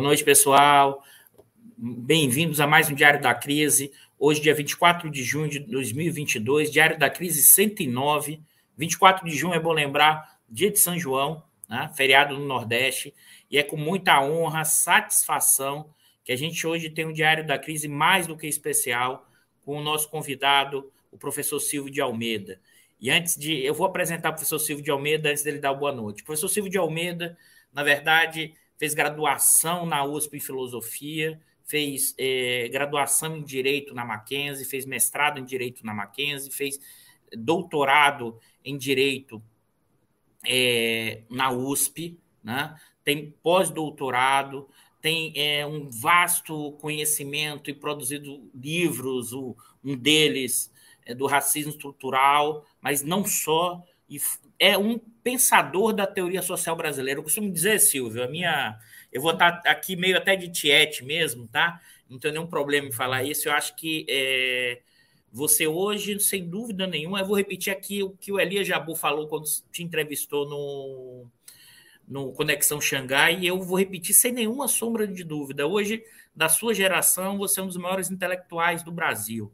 Boa noite, pessoal. Bem-vindos a mais um Diário da Crise. Hoje, dia 24 de junho de 2022, Diário da Crise 109. 24 de junho, é bom lembrar, dia de São João, né? feriado no Nordeste. E é com muita honra, satisfação, que a gente hoje tem um Diário da Crise mais do que especial, com o nosso convidado, o professor Silvio de Almeida. E antes de. Eu vou apresentar o professor Silvio de Almeida antes dele dar boa noite. O professor Silvio de Almeida, na verdade, fez graduação na USP em filosofia, fez é, graduação em direito na Mackenzie, fez mestrado em direito na Mackenzie, fez doutorado em direito é, na USP, né? tem pós-doutorado, tem é, um vasto conhecimento e produzido livros, o, um deles é do racismo estrutural, mas não só, e é um pensador da teoria social brasileira. Eu costumo dizer, Silvio, a minha. Eu vou estar aqui meio até de tiete mesmo, tá? Não tenho nenhum problema em falar isso. Eu acho que é, você hoje, sem dúvida nenhuma, eu vou repetir aqui o que o Elia Jabu falou quando te entrevistou no, no Conexão Xangai, e eu vou repetir sem nenhuma sombra de dúvida. Hoje, da sua geração, você é um dos maiores intelectuais do Brasil.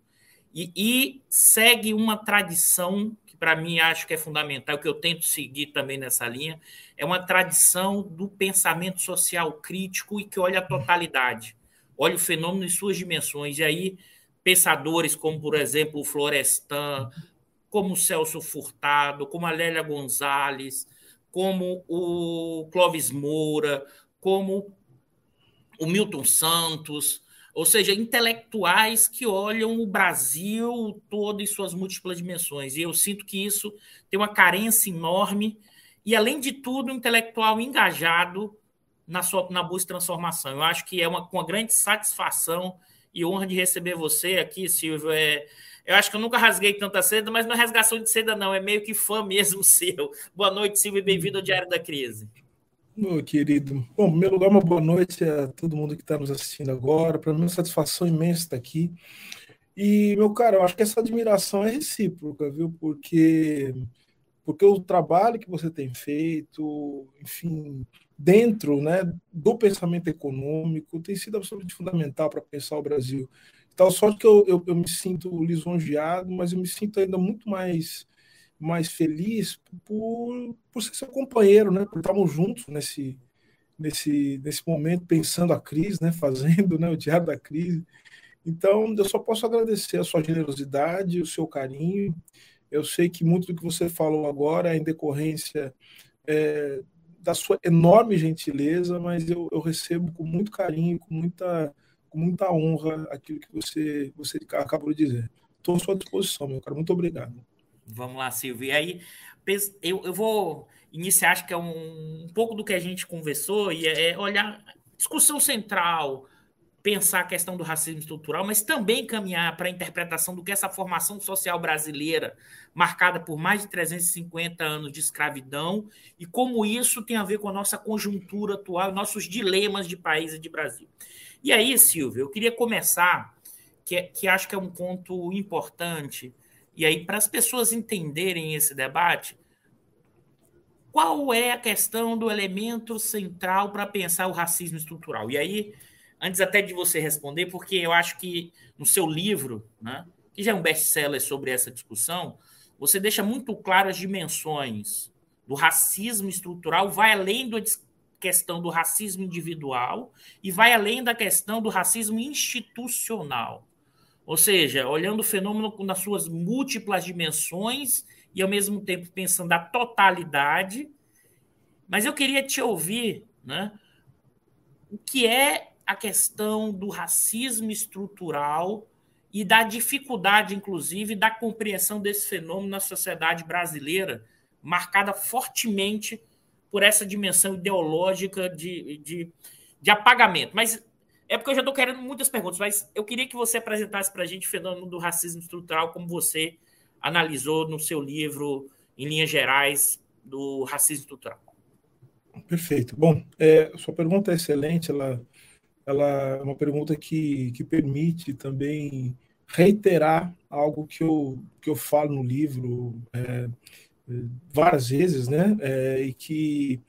E, e segue uma tradição que para mim acho que é fundamental, que eu tento seguir também nessa linha, é uma tradição do pensamento social crítico e que olha a totalidade, olha o fenômeno em suas dimensões. E aí, pensadores como, por exemplo, o Florestan, como o Celso Furtado, como a Lélia Gonzalez, como o Clóvis Moura, como o Milton Santos, ou seja, intelectuais que olham o Brasil todo em suas múltiplas dimensões. E eu sinto que isso tem uma carência enorme e, além de tudo, um intelectual engajado na, sua, na busca de transformação. Eu acho que é uma, uma grande satisfação e honra de receber você aqui, Silvio. É, eu acho que eu nunca rasguei tanta seda, mas não é rasgação de seda, não, é meio que fã mesmo seu. Boa noite, Silvio, e bem-vindo ao Diário da Crise. Meu querido, bom, em primeiro lugar, uma boa noite a todo mundo que está nos assistindo agora. Para mim, é uma satisfação imensa estar aqui. E, meu cara, eu acho que essa admiração é recíproca, viu? Porque, porque o trabalho que você tem feito, enfim, dentro né, do pensamento econômico, tem sido absolutamente fundamental para pensar o Brasil. Tal sorte que eu, eu, eu me sinto lisonjeado, mas eu me sinto ainda muito mais mais feliz por, por ser seu companheiro, né? Por estarmos juntos nesse, nesse, nesse momento, pensando a crise, né? Fazendo né? o diário da crise. Então, eu só posso agradecer a sua generosidade, o seu carinho. Eu sei que muito do que você falou agora é em decorrência é, da sua enorme gentileza, mas eu, eu recebo com muito carinho, com muita, com muita honra aquilo que você, você acabou de dizer. Estou à sua disposição, meu cara. Muito obrigado. Vamos lá, Silvio. E aí, eu, eu vou iniciar, acho que é um, um pouco do que a gente conversou, e é, é olhar discussão central, pensar a questão do racismo estrutural, mas também caminhar para a interpretação do que essa formação social brasileira, marcada por mais de 350 anos de escravidão, e como isso tem a ver com a nossa conjuntura atual, nossos dilemas de país e de Brasil. E aí, Silvio, eu queria começar, que, que acho que é um ponto importante, e aí, para as pessoas entenderem esse debate, qual é a questão do elemento central para pensar o racismo estrutural? E aí, antes até de você responder, porque eu acho que no seu livro, né, que já é um best-seller sobre essa discussão, você deixa muito claro as dimensões do racismo estrutural, vai além da questão do racismo individual e vai além da questão do racismo institucional. Ou seja, olhando o fenômeno nas suas múltiplas dimensões e ao mesmo tempo pensando a totalidade. Mas eu queria te ouvir, né? O que é a questão do racismo estrutural e da dificuldade, inclusive, da compreensão desse fenômeno na sociedade brasileira, marcada fortemente por essa dimensão ideológica de, de, de apagamento. Mas é porque eu já estou querendo muitas perguntas, mas eu queria que você apresentasse para a gente o fenômeno do racismo estrutural, como você analisou no seu livro, em linhas gerais, do racismo estrutural. Perfeito. Bom, é, sua pergunta é excelente, ela, ela é uma pergunta que, que permite também reiterar algo que eu, que eu falo no livro é, várias vezes, né? É, e que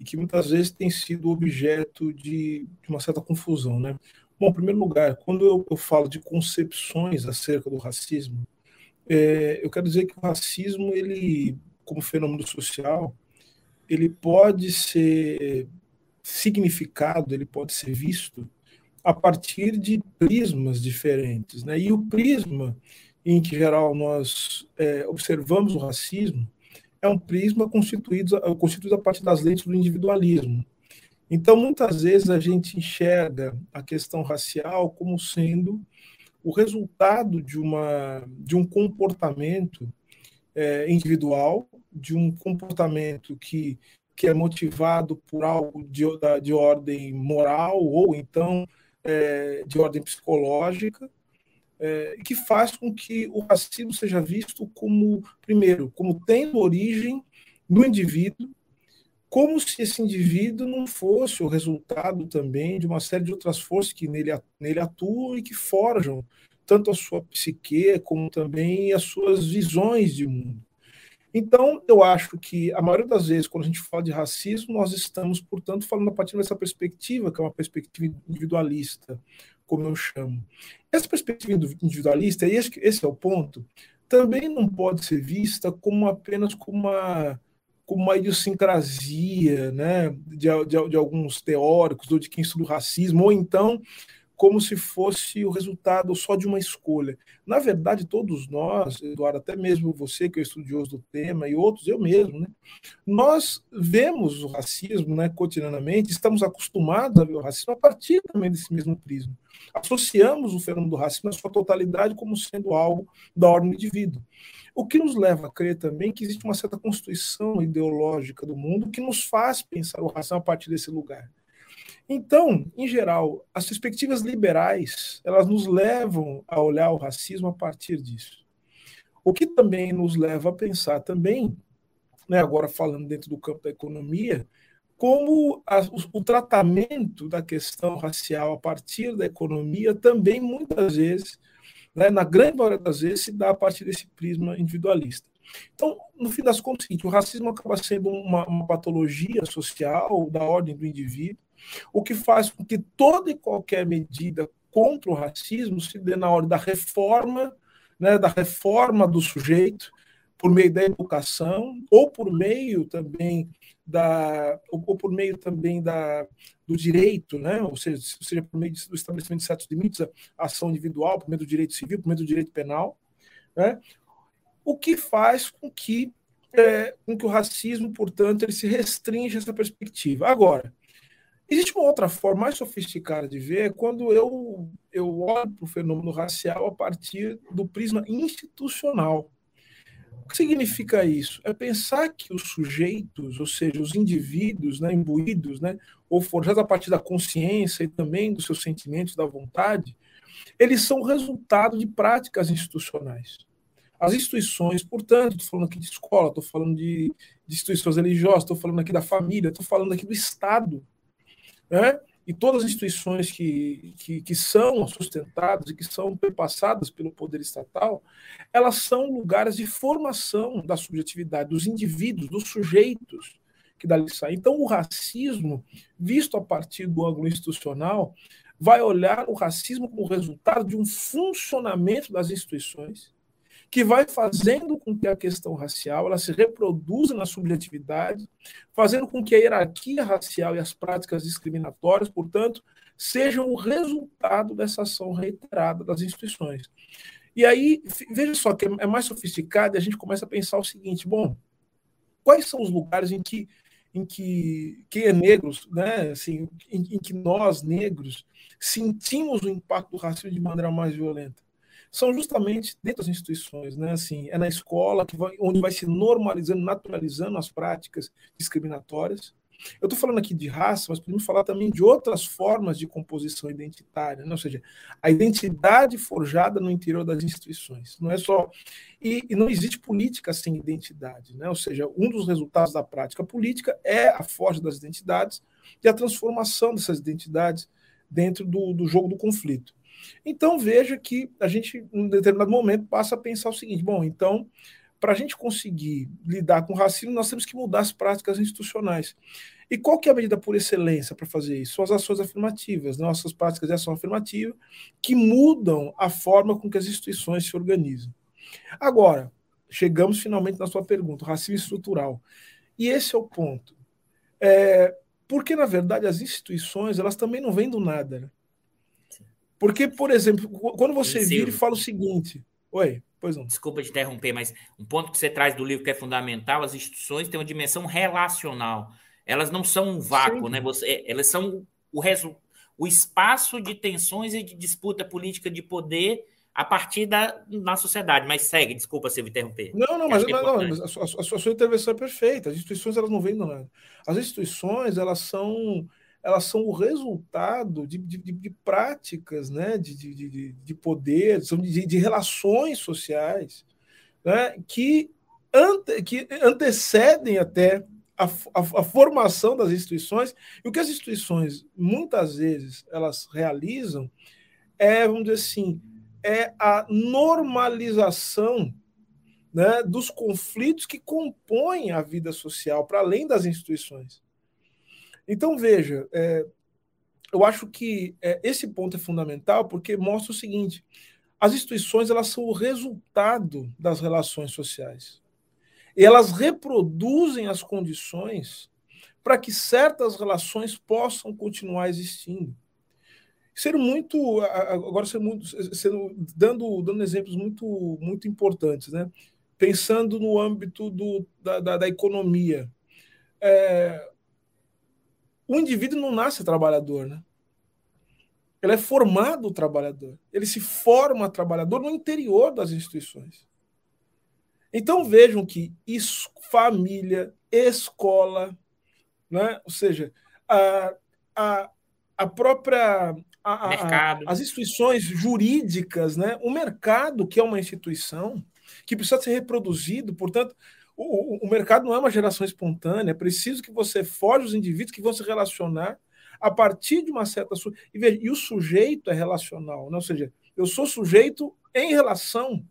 e que muitas vezes tem sido objeto de, de uma certa confusão. Né? Bom, em primeiro lugar, quando eu, eu falo de concepções acerca do racismo, é, eu quero dizer que o racismo, ele, como fenômeno social, ele pode ser significado, ele pode ser visto a partir de prismas diferentes. Né? E o prisma em que, geral, nós é, observamos o racismo é um prisma constituído, constituído a partir das lentes do individualismo. Então, muitas vezes a gente enxerga a questão racial como sendo o resultado de, uma, de um comportamento é, individual, de um comportamento que, que é motivado por algo de, de ordem moral ou então é, de ordem psicológica, é, que faz com que o racismo seja visto como, primeiro, como tendo origem no indivíduo, como se esse indivíduo não fosse o resultado também de uma série de outras forças que nele, nele atuam e que forjam tanto a sua psique como também as suas visões de mundo. Então, eu acho que a maioria das vezes, quando a gente fala de racismo, nós estamos, portanto, falando a partir dessa perspectiva, que é uma perspectiva individualista, como eu chamo. Essa perspectiva individualista, e esse, é o ponto, também não pode ser vista como apenas como uma, como uma idiosincrasia né, de, de, de alguns teóricos ou de quem estuda o racismo, ou então como se fosse o resultado só de uma escolha. Na verdade, todos nós, Eduardo, até mesmo você que é estudioso do tema e outros, eu mesmo, né, nós vemos o racismo né, cotidianamente, estamos acostumados a ver o racismo a partir também desse mesmo prisma. Associamos o fenômeno do racismo na sua totalidade como sendo algo da ordem do indivíduo. O que nos leva a crer também que existe uma certa constituição ideológica do mundo que nos faz pensar o racismo a partir desse lugar. Então, em geral, as perspectivas liberais, elas nos levam a olhar o racismo a partir disso. O que também nos leva a pensar também, né, agora falando dentro do campo da economia, como a, o, o, tratamento da questão racial a partir da economia também muitas vezes, né, na grande maioria das vezes, se dá a partir desse prisma individualista. Então, no fim das contas, é o racismo acaba sendo uma, uma patologia social da ordem do indivíduo, o que faz com que toda e qualquer medida contra o racismo se dê na hora da reforma, né, da reforma do sujeito, por meio da educação, ou por meio também da, ou, por meio também da, do direito, né? ou, seja, seja, por meio do estabelecimento de certos limites, ação individual, por meio do direito civil, por meio do direito penal, né? O que faz com que, é, com que o racismo, portanto, ele se restringe essa perspectiva. Agora, Existe uma outra forma mais sofisticada de ver quando eu, eu olho para o fenômeno racial a partir do prisma institucional. O que significa isso? É pensar que os sujeitos, ou seja, os indivíduos né, imbuídos, né, ou forjados a partir da consciência e também dos seus sentimentos, da vontade, eles são resultado de práticas institucionais. As instituições, portanto, estou falando aqui de escola, estou falando de, de instituições religiosas, estou falando aqui da família, estou falando aqui do Estado né? e todas as instituições que, que, que, são sustentadas e que são perpassadas pelo poder estatal, elas são lugares de formação da subjetividade dos indivíduos, dos sujeitos que dali saem. Então, o racismo, visto a partir do ângulo institucional, vai olhar o racismo como resultado de um funcionamento das instituições que vai fazendo com que a questão racial ela se reproduza na subjetividade, fazendo com que a hierarquia racial e as práticas discriminatórias, portanto, sejam o resultado dessa ação reiterada das instituições. E aí, veja só que é mais sofisticado e a gente começa a pensar o seguinte: bom, quais são os lugares em que em que quem é negro, né, assim, em, em que nós negros sentimos o impacto do racismo de maneira mais violenta? São justamente dentro das instituições, né? Assim, é na escola que vai, onde vai se normalizando, naturalizando as práticas discriminatórias. Eu estou falando aqui de raça, mas podemos falar também de outras formas de composição identitária, né? ou seja, a identidade forjada no interior das instituições. Não é só e, e, não existe política sem identidade, né? Ou seja, um dos resultados da prática política é a forja das identidades e a transformação dessas identidades dentro do, do jogo do conflito. Então veja que a gente, em determinado momento, passa a pensar o seguinte: bom, então para a gente conseguir lidar com o racismo, nós temos que mudar as práticas institucionais. E qual que é a medida por excelência para fazer isso? São as ações afirmativas, né? nossas práticas de ação afirmativa, que mudam a forma com que as instituições se organizam. Agora, chegamos finalmente na sua pergunta, racismo estrutural. E esse é o ponto. É, porque, na verdade, as instituições elas também não vêm do nada. Né? Porque, por exemplo, quando você vira e fala o seguinte. Oi, pois não. Desculpa te interromper, mas um ponto que você traz do livro que é fundamental: as instituições têm uma dimensão relacional. Elas não são um vácuo, Sim. né? Você, elas são o, resu, o espaço de tensões e de disputa política de poder a partir da na sociedade. Mas segue, desculpa se eu interromper. Não, não, mas, é não, não, a, sua, a, sua, intervenção é perfeita. As instituições elas não vêm do nada. As instituições elas são elas são o resultado de, de, de práticas né, de, de, de poder, são de, de relações sociais né, que, ante, que antecedem até a, a, a, formação das instituições. E o que as instituições, muitas vezes, elas realizam é, vamos dizer assim, é a normalização né, dos conflitos que compõem a vida social, para além das instituições. Então, veja, é, eu acho que é, esse ponto é fundamental porque mostra o seguinte: as instituições elas são o resultado das relações sociais. E elas reproduzem as condições para que certas relações possam continuar existindo. Sendo muito agora sendo, muito, sendo dando dando exemplos muito muito importantes né? Pensando no âmbito do, da, da, da economia. É, o indivíduo não nasce trabalhador né? Ele é formado trabalhador. Ele se forma trabalhador no interior das instituições. Então vejam que isso, família escola né? Ou seja a, a, a própria a, a, as instituições jurídicas, né? o mercado, que é uma instituição que precisa ser reproduzido, portanto, o, o, mercado não é uma geração espontânea, é preciso que você forge os indivíduos que vão se relacionar a partir de uma certa. E, veja, e o sujeito é relacional, né? ou seja, eu sou sujeito em relação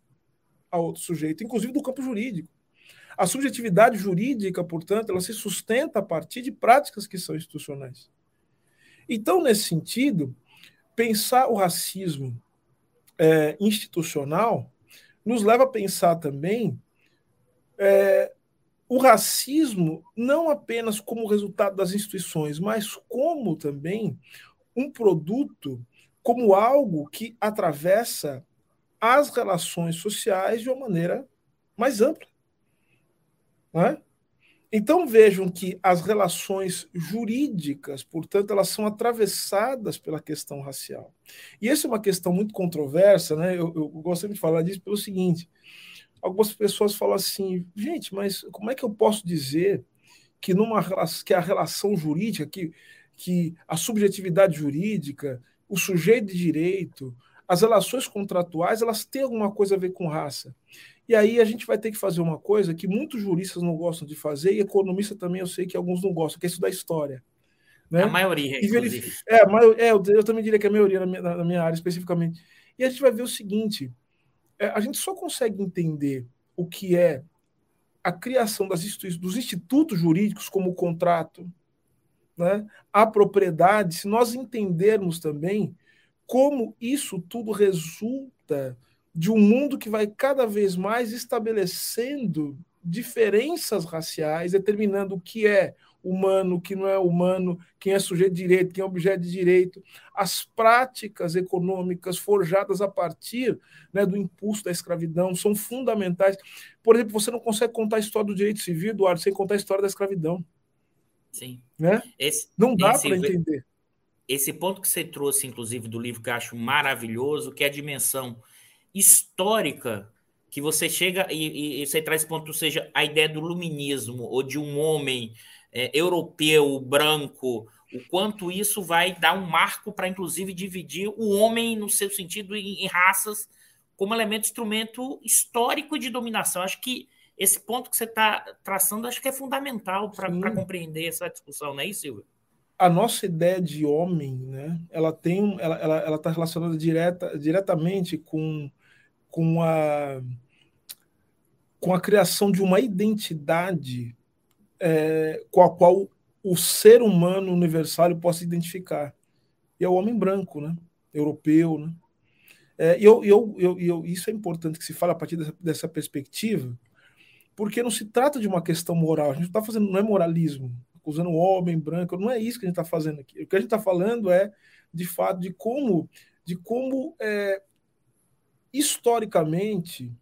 a outro sujeito, inclusive do campo jurídico. A subjetividade jurídica, portanto, ela se sustenta a partir de práticas que são institucionais. Então, nesse sentido, pensar o racismo é, institucional nos leva a pensar também é, o racismo não apenas como resultado das instituições, mas como também um produto, como algo que atravessa as relações sociais de uma maneira mais ampla. É? Então vejam que as relações jurídicas, portanto, elas são atravessadas pela questão racial. E essa é uma questão muito controversa, né? Eu, eu gostaria de falar disso pelo seguinte: algumas pessoas falam assim, gente, mas como é que eu posso dizer que numa que a relação jurídica, que, que a subjetividade jurídica, o sujeito de direito, as relações contratuais, elas têm alguma coisa a ver com raça? E aí a gente vai ter que fazer uma coisa que muitos juristas não gostam de fazer, e economista também eu sei que alguns não gostam, que é estudar história. Né? A maioria, inclusive. É, é eu, eu, também diria que a maioria na minha, na minha, área especificamente. E a gente vai ver o seguinte: a gente só consegue entender o que é a criação das dos institutos jurídicos, como o contrato, né, a propriedade, se nós entendermos também como isso tudo resulta de um mundo que vai cada vez mais estabelecendo diferenças raciais, determinando o que é humano, o que não é humano, quem é sujeito de direito, quem é objeto de direito, as práticas econômicas forjadas a partir né, do impulso da escravidão são fundamentais. Por exemplo, você não consegue contar a história do direito civil, Eduardo, sem contar a história da escravidão. Sim. Né? Esse, não dá para entender. Esse ponto que você trouxe, inclusive, do livro que eu acho maravilhoso, que é a dimensão histórica que você chega e, e, você traz ponto, seja, a ideia do luminismo ou de um homem é, europeu, branco, o quanto isso vai dar um marco para, inclusive, dividir o homem no seu sentido em, em, raças como elemento, instrumento histórico de dominação. Acho que esse ponto que você está traçando, acho que é fundamental para compreender essa discussão, não é isso, Silvio? a nossa ideia de homem, né, ela tem, ela, ela, ela está relacionada direta, diretamente com com a com a criação de uma identidade é, com a qual o ser humano universal possa identificar. E é o homem branco, né? europeu. Né? É, e eu, eu, eu, eu, isso é importante que se fale a partir dessa, dessa, perspectiva, porque não se trata de uma questão moral. A gente está fazendo, não é moralismo, acusando o homem branco, não é isso que a gente está fazendo aqui. O que a gente está falando é, de fato, de como, de como é, historicamente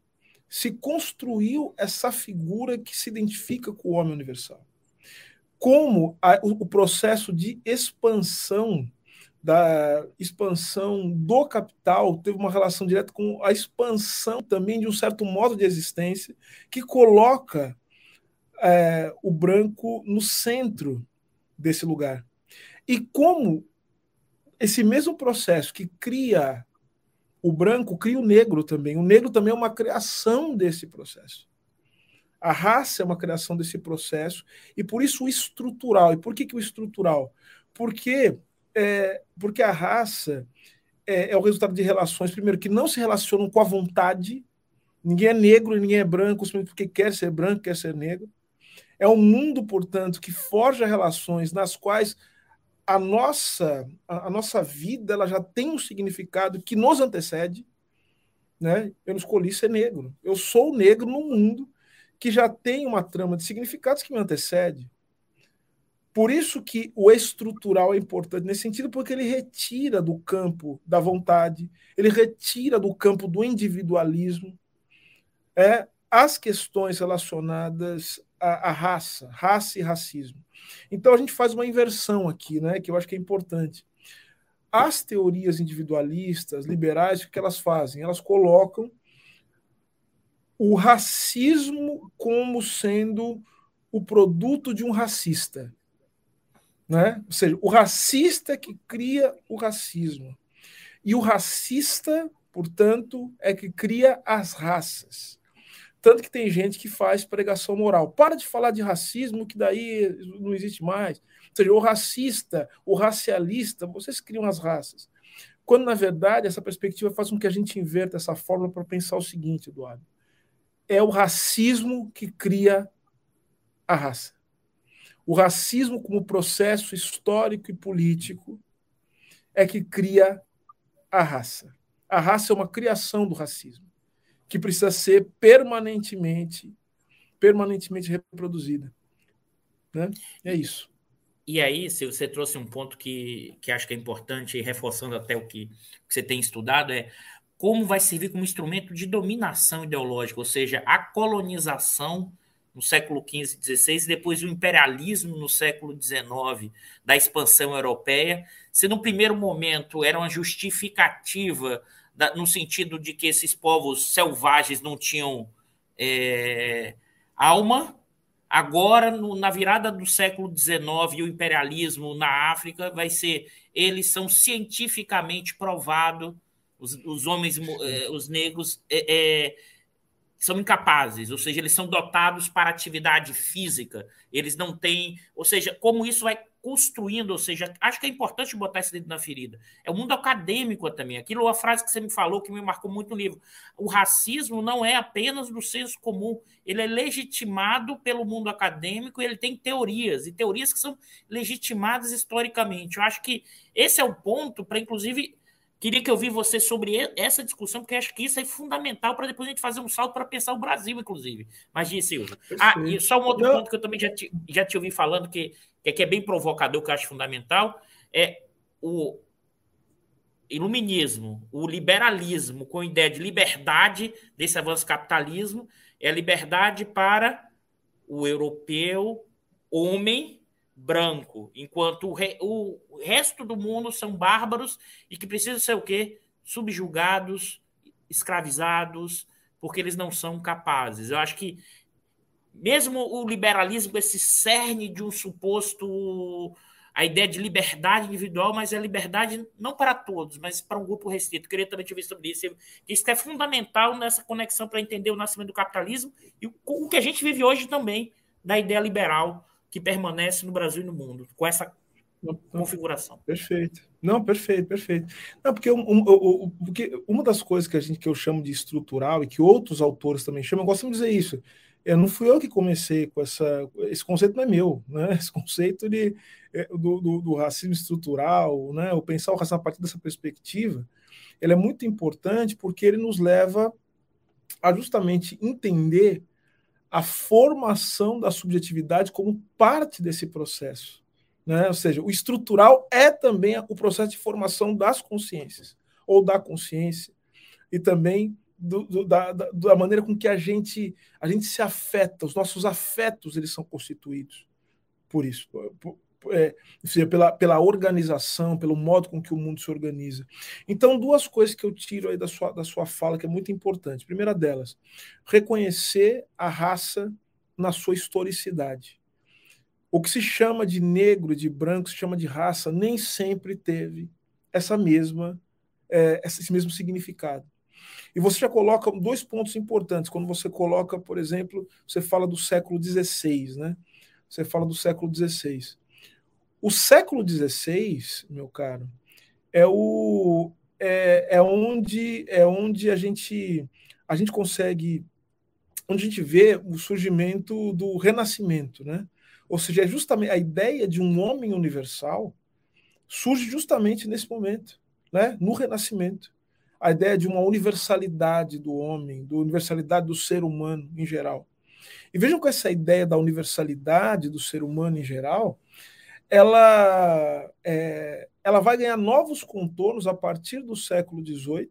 se construiu essa figura que se identifica com o homem universal. Como a, o, o processo de expansão da expansão do capital teve uma relação direta com a expansão também de um certo modo de existência que coloca é, o branco no centro desse lugar. E como esse mesmo processo que cria o branco, cria o negro também. O negro também é uma criação desse processo. A raça é uma criação desse processo, e por isso o estrutural. E por que, que o estrutural? Porque é, porque a raça é, é, o resultado de relações, primeiro, que não se relacionam com a vontade. Ninguém é negro e ninguém é branco simplesmente porque quer ser branco, quer ser negro. É um mundo, portanto, que forja relações nas quais a nossa, a, a nossa vida ela já tem um significado que nos antecede. Né? Eu não escolhi ser negro. Eu sou negro num mundo que já tem uma trama de significados que me antecede. Por isso que o estrutural é importante nesse sentido, porque ele retira do campo da vontade, ele retira do campo do individualismo é, as questões relacionadas à, à raça, raça e racismo. Então a gente faz uma inversão aqui, né, que eu acho que é importante. As teorias individualistas, liberais, o que elas fazem? Elas colocam o racismo como sendo o produto de um racista. Né? Ou seja, o racista que cria o racismo. E o racista, portanto, é que cria as raças. Tanto que tem gente que faz pregação moral. Para de falar de racismo, que daí não existe mais. Ou seja, o racista, o racialista, vocês criam as raças. Quando, na verdade, essa perspectiva faz com que a gente inverta essa fórmula para pensar o seguinte, Eduardo. É o racismo que cria a raça o racismo como processo histórico e político é que cria a raça. A raça é uma criação do racismo que precisa ser permanentemente permanentemente reproduzida. Né? É isso. E aí, se você trouxe um ponto que, que acho que é importante, reforçando até o que, que você tem estudado, é como vai servir como instrumento de dominação ideológica, ou seja, a colonização no século XV e XVI, e depois o imperialismo no século XIX, da expansão europeia, se no primeiro momento era uma justificativa no sentido de que esses povos selvagens não tinham é, alma, agora, no, na virada do século XIX, o imperialismo na África vai ser, eles são cientificamente provados, os, os homens, é, os negros, é, é são incapazes, ou seja, eles são dotados para atividade física, eles não têm, ou seja, como isso vai construindo, ou seja, acho que é importante botar isso dentro da ferida. É o mundo acadêmico também. Aquilo a frase que você me falou que me marcou muito no livro. O racismo não é apenas do senso comum, ele é legitimado pelo mundo acadêmico, e ele tem teorias e teorias que são legitimadas historicamente. Eu acho que esse é o ponto para inclusive Queria que eu vi você sobre essa discussão, porque acho que isso é fundamental para depois a gente fazer um salto para pensar o Brasil, inclusive. Mas, Gi Silva. Ah, e só um outro Não. ponto que eu também já te, já te ouvi falando, que, que é bem provocador, que eu acho fundamental, é o iluminismo, o liberalismo, com a ideia de liberdade desse avanço capitalismo, é a liberdade para o europeu, homem, branco, enquanto o, re, o resto do mundo são bárbaros e que precisam ser o quê? Subjugados, escravizados, porque eles não são capazes. Eu acho que mesmo o liberalismo, esse cerne de um suposto a ideia de liberdade individual, mas é liberdade não para todos, mas para um grupo restrito. Eu queria também te ver sobre isso. Isso é fundamental nessa conexão para entender o nascimento do capitalismo e o que a gente vive hoje também da ideia liberal que permanece no Brasil e no mundo, com essa configuração. Perfeito. Não, perfeito, perfeito. Não, porque, um, um, porque uma das coisas que a gente que eu chamo de estrutural e que outros autores também chamam, eu gosto de dizer isso. Eu, não fui eu que comecei com essa. Esse conceito não é meu, né? Esse conceito de, é, do, do, do racismo estrutural, né? O pensar o racismo a partir dessa perspectiva, ele é muito importante porque ele nos leva a justamente entender a formação da subjetividade como parte desse processo. Né? Ou seja, o estrutural é também o processo de formação das consciências, ou da consciência, e também do, do, da, da, maneira com que a gente, a gente se afeta, os nossos afetos eles são constituídos por isso, por, é, pela, pela organização, pelo modo com que o mundo se organiza. Então, duas coisas que eu tiro aí da sua, da sua fala que é muito importante. Primeira delas, reconhecer a raça na sua historicidade. O que se chama de negro, de branco, se chama de raça, nem sempre teve essa mesma, é, esse mesmo significado. E você já coloca dois pontos importantes. Quando você coloca, por exemplo, você fala do século XVI, né? Você fala do século XVI. O século XVI, meu caro, é o é, é onde é onde a gente a gente consegue onde a gente vê o surgimento do renascimento, né? Ou seja, é justamente a ideia de um homem universal surge justamente nesse momento, né? no Renascimento. A ideia de uma universalidade do homem, da universalidade do ser humano em geral. E vejam que essa ideia da universalidade do ser humano em geral, ela, é, ela vai ganhar novos contornos a partir do século XVIII,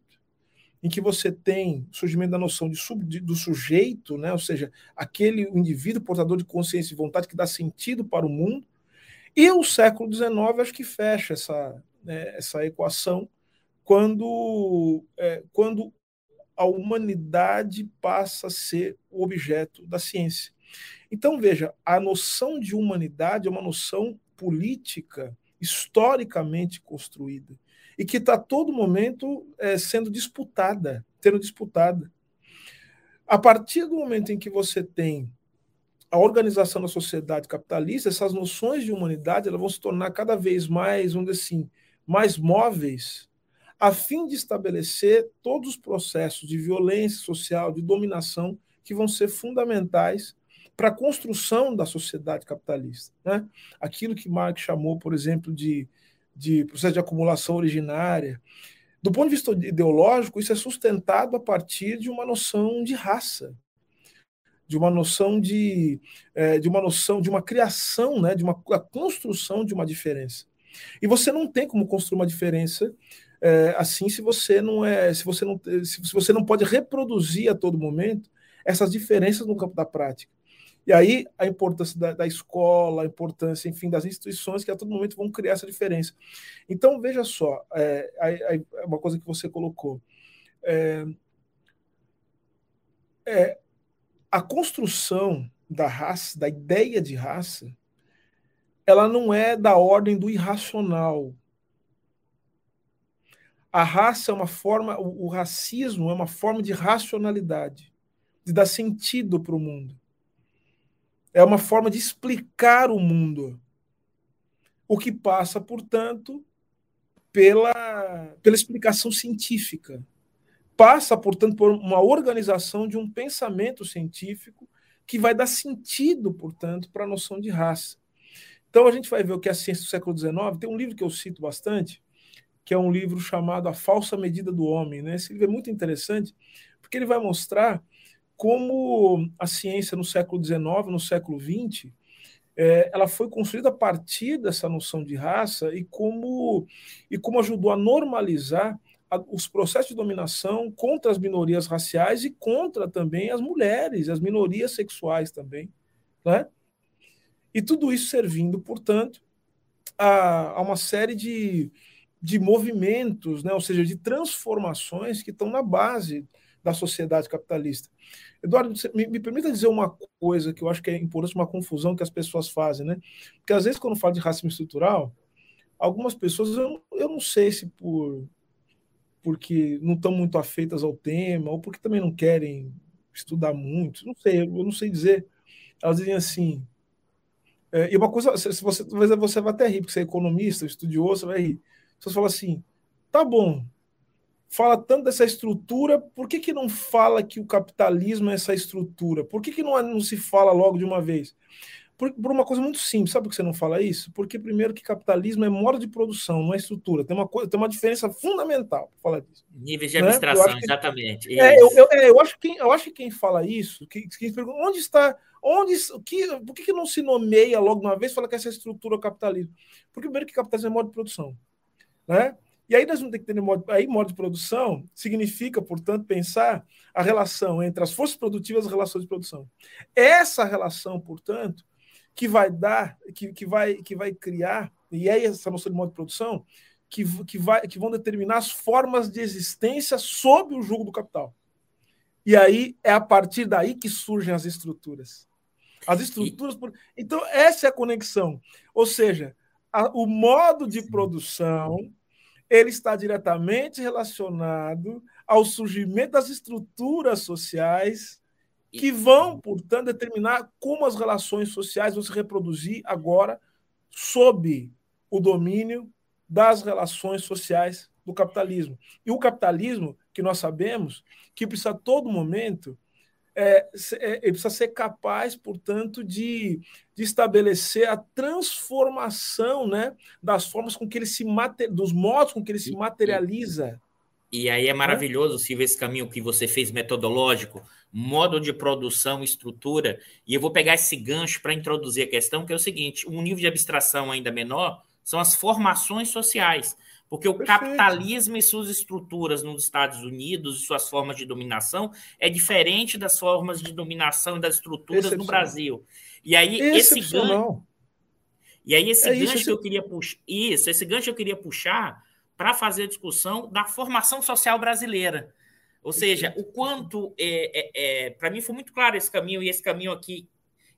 em que você tem surgimento da noção de, sub, de, do sujeito, né? ou seja, aquele indivíduo portador de consciência e vontade que dá sentido para o mundo, e o século XIX acho que fecha essa, né, essa equação quando, é, quando a humanidade passa a ser o objeto da ciência. Então, veja, a noção de humanidade é uma noção política historicamente construída e que está a todo momento é, sendo disputada, sendo disputada. A partir do momento em que você tem a organização da sociedade capitalista, essas noções de humanidade elas vão se tornar cada vez mais, vamos dizer assim, mais móveis, a fim de estabelecer todos os processos de violência social, de dominação, que vão ser fundamentais para a construção da sociedade capitalista. Né? Aquilo que Marx chamou, por exemplo, de de processo de acumulação originária. Do ponto de vista ideológico, isso é sustentado a partir de uma noção de raça, de uma noção de, é, de uma noção de uma criação, né, de uma a construção de uma diferença. E você não tem como construir uma diferença é, assim se você não é, se você não, se você não pode reproduzir a todo momento essas diferenças no campo da prática. E aí a importância da, da, escola, a importância, enfim, das instituições que a todo momento vão criar essa diferença. Então, veja só, é, é uma coisa que você colocou. É, é, a construção da raça, da ideia de raça, ela não é da ordem do irracional. A raça é uma forma, o, o racismo é uma forma de racionalidade, de dar sentido para o mundo é uma forma de explicar o mundo. O que passa, portanto, pela, pela explicação científica. Passa, portanto, por uma organização de um pensamento científico que vai dar sentido, portanto, para a noção de raça. Então, a gente vai ver o que é a ciência do século XIX. Tem um livro que eu cito bastante, que é um livro chamado A Falsa Medida do Homem. Né? Esse livro é muito interessante, porque ele vai mostrar como a ciência no século XIX, no século XX, é, ela foi construída a partir dessa noção de raça e como, e como ajudou a normalizar a, os processos de dominação contra as minorias raciais e contra também as mulheres, as minorias sexuais também. Né? E tudo isso servindo, portanto, a, a uma série de, de movimentos, né? ou seja, de transformações que estão na base da sociedade capitalista. Eduardo, me, me, permita dizer uma coisa que eu acho que é importante, uma confusão que as pessoas fazem, né? Porque às vezes, quando falo de racismo estrutural, algumas pessoas, eu, eu não sei se por porque não estão muito afeitas ao tema, ou porque também não querem estudar muito, não sei, eu não sei dizer. Elas dizem assim. É, e uma coisa, se você, talvez você vai até rir, porque você é economista, estudioso, você vai rir. Você fala assim, tá bom, fala tanto dessa estrutura, por que, que não fala que o capitalismo é essa estrutura? Por que, que não, não se fala logo de uma vez? Por, por, uma coisa muito simples, sabe por que você não fala isso? Porque, primeiro, que capitalismo é modo de produção, não é estrutura. Tem uma, coisa, tem uma diferença fundamental para falar disso. Níveis de né? abstração, que, exatamente. É, eu, eu, é, eu, acho que, eu acho que quem fala isso, que, que pergunta, onde está. Onde, que, por que, que não se nomeia logo de uma vez fala que essa estrutura é o capitalismo? Porque, primeiro, que capitalismo é modo de produção. Né? E aí nós vamos ter que ter modo, aí modo de produção significa, portanto, pensar a relação entre as forças produtivas e as relações de produção. Essa relação, portanto, que vai dar, que, que, vai, que vai criar, e é essa noção de modo de produção, que, que, vai, que vão determinar as formas de existência sob o jugo do capital. E aí é a partir daí que surgem as estruturas. As estruturas. Por... Então, essa é a conexão. Ou seja, a, o modo de produção ele está diretamente relacionado ao surgimento das estruturas sociais que vão, portanto, determinar como as relações sociais vão se reproduzir agora sob o domínio das relações sociais do capitalismo. E o capitalismo, que nós sabemos, que precisa a todo momento, é, é, ele precisa ser capaz, portanto, de, de estabelecer a transformação né, das formas com que ele se dos modos com que ele se materializa. E aí é maravilhoso, Silvio, esse caminho que você fez metodológico, modo de produção, estrutura, e eu vou pegar esse gancho para introduzir a questão, que é o seguinte: um nível de abstração ainda menor são as formações sociais. Porque o Perfeito. capitalismo e suas estruturas nos Estados Unidos e suas formas de dominação é diferente das formas de dominação e das estruturas no Brasil. E aí esse gancho, e aí esse é gancho isso, que eu queria puxar, isso, esse gancho eu queria puxar para fazer a discussão da formação social brasileira. Ou seja, o quanto é, é, é para mim foi muito claro esse caminho e esse caminho aqui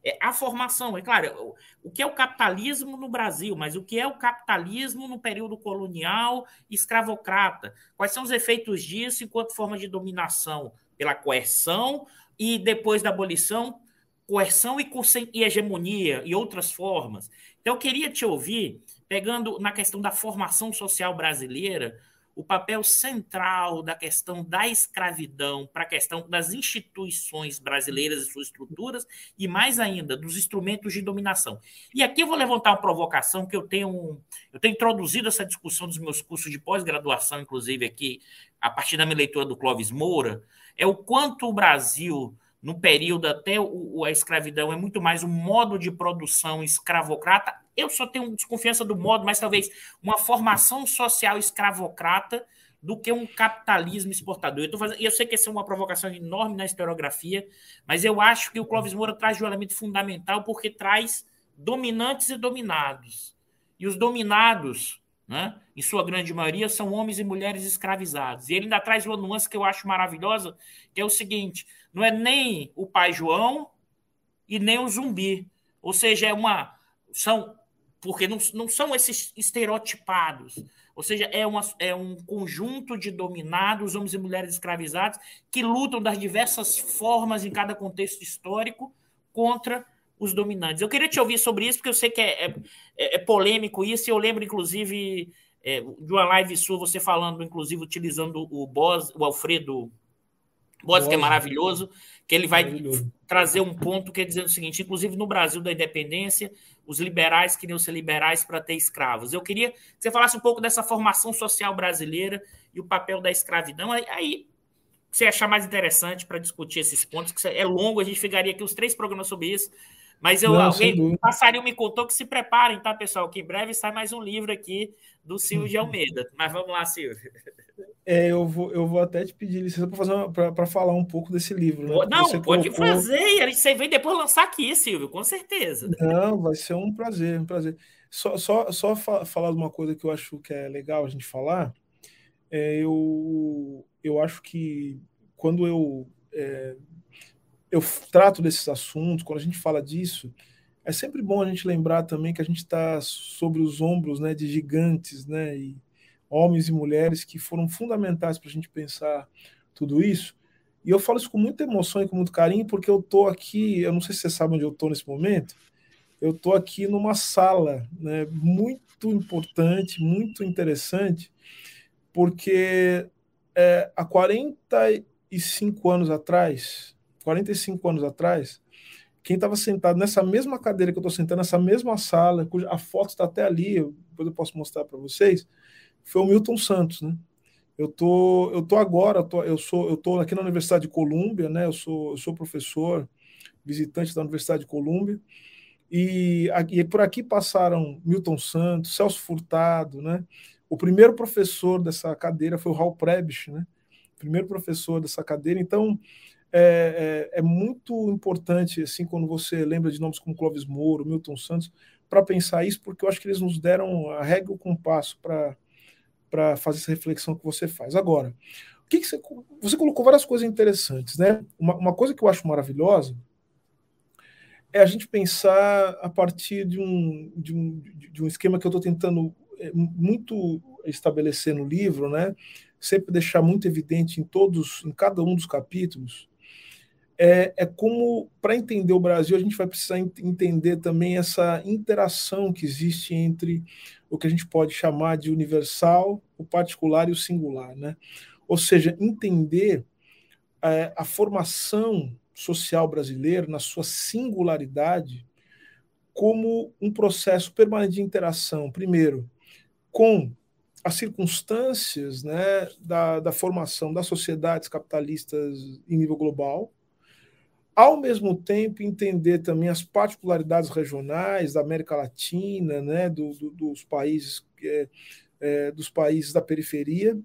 é a formação. É claro, o que é o capitalismo no Brasil, mas o que é o capitalismo no período colonial escravocrata? Quais são os efeitos disso enquanto forma de dominação? Pela coerção e depois da abolição, coerção e, e hegemonia e outras formas. Então, eu queria te ouvir, pegando na questão da formação social brasileira, o papel central da questão da escravidão para a questão das instituições brasileiras e suas estruturas, e mais ainda, dos instrumentos de dominação. E aqui eu vou levantar uma provocação que eu tenho, eu tenho introduzido essa discussão dos meus cursos de pós-graduação, inclusive aqui, a partir da minha leitura do Clóvis Moura, é o quanto o Brasil no período até a escravidão, é muito mais um modo de produção escravocrata. Eu só tenho desconfiança do modo, mas talvez uma formação social escravocrata do que um capitalismo exportador. Eu, fazendo, eu sei que essa é uma provocação enorme na historiografia, mas eu acho que o Clóvis Moura traz um elemento fundamental porque traz dominantes e dominados. E os dominados, né, em sua grande maioria, são homens e mulheres escravizados. E ele ainda traz uma nuance que eu acho maravilhosa, que é o seguinte: não é nem o pai João e nem o zumbi. Ou seja, é uma. São. Porque não, não são esses estereotipados. Ou seja, é, uma, é um conjunto de dominados, homens e mulheres escravizados, que lutam das diversas formas em cada contexto histórico contra os dominantes. Eu queria te ouvir sobre isso, porque eu sei que é, é, é polêmico isso, e eu lembro, inclusive, é, de uma live sua, você falando, inclusive, utilizando o Boss, o Alfredo Boas, que é maravilhoso, que ele vai trazer um ponto que é dizendo o seguinte: inclusive no Brasil da independência, os liberais queriam ser liberais para ter escravos. Eu queria que você falasse um pouco dessa formação social brasileira e o papel da escravidão. Aí, aí você achar mais interessante para discutir esses pontos, que é longo, a gente ficaria aqui os três programas sobre isso. Mas eu, Não, alguém, passarinho me contou que se preparem, tá, pessoal? Que em breve sai mais um livro aqui do Silvio de Almeida. Mas vamos lá, Silvio. É, eu vou, eu vou até te pedir licença para falar um pouco desse livro. Né? Não, você pode colocou... fazer. Você vem depois lançar aqui, Silvio, com certeza. Não, vai ser um prazer, um prazer. Só, só, só falar de uma coisa que eu acho que é legal a gente falar. É, eu, eu acho que quando eu, é, eu trato desses assuntos, quando a gente fala disso, é sempre bom a gente lembrar também que a gente está sobre os ombros né, de gigantes, né? E, homens e mulheres que foram fundamentais para a gente pensar tudo isso. E eu falo isso com muita emoção e com muito carinho, porque eu estou aqui, eu não sei se você sabe onde eu estou nesse momento, eu estou aqui numa sala né, muito importante, muito interessante, porque é, há 45 anos atrás, 45 anos atrás, quem estava sentado nessa mesma cadeira que eu estou sentando, nessa mesma sala, cuja a foto está até ali, depois eu posso mostrar para vocês, foi o Milton Santos, né? Eu tô, eu tô agora, eu, tô, eu sou, eu tô aqui na Universidade de Colômbia, né? Eu sou, eu sou professor visitante da Universidade de Colômbia e, e por aqui passaram Milton Santos, Celso Furtado, né? O primeiro professor dessa cadeira foi o Raul Prebisch, né? primeiro professor dessa cadeira. Então, é, é, é, muito importante, assim, quando você lembra de nomes como Clóvis Moro, Milton Santos, para pensar isso, porque eu acho que eles nos deram a regra e o compasso para fazer essa reflexão que você faz. Agora, o que, que você, você colocou várias coisas interessantes, né? Uma, uma coisa que eu acho maravilhosa é a gente pensar a partir de um, de um, de um esquema que eu estou tentando é, muito estabelecer no livro, né? Sempre deixar muito evidente em todos, em cada um dos capítulos, é, é como para entender o Brasil a gente vai precisar ent entender também essa interação que existe entre o que a gente pode chamar de universal, o particular e o singular, né? Ou seja, entender é, a formação social brasileiro, na sua singularidade, como um processo permanente de interação, primeiro, com as circunstâncias né, da, da formação das sociedades capitalistas em nível global, ao mesmo tempo entender também as particularidades regionais da América Latina, né, do, do, dos países é, é, dos países da periferia,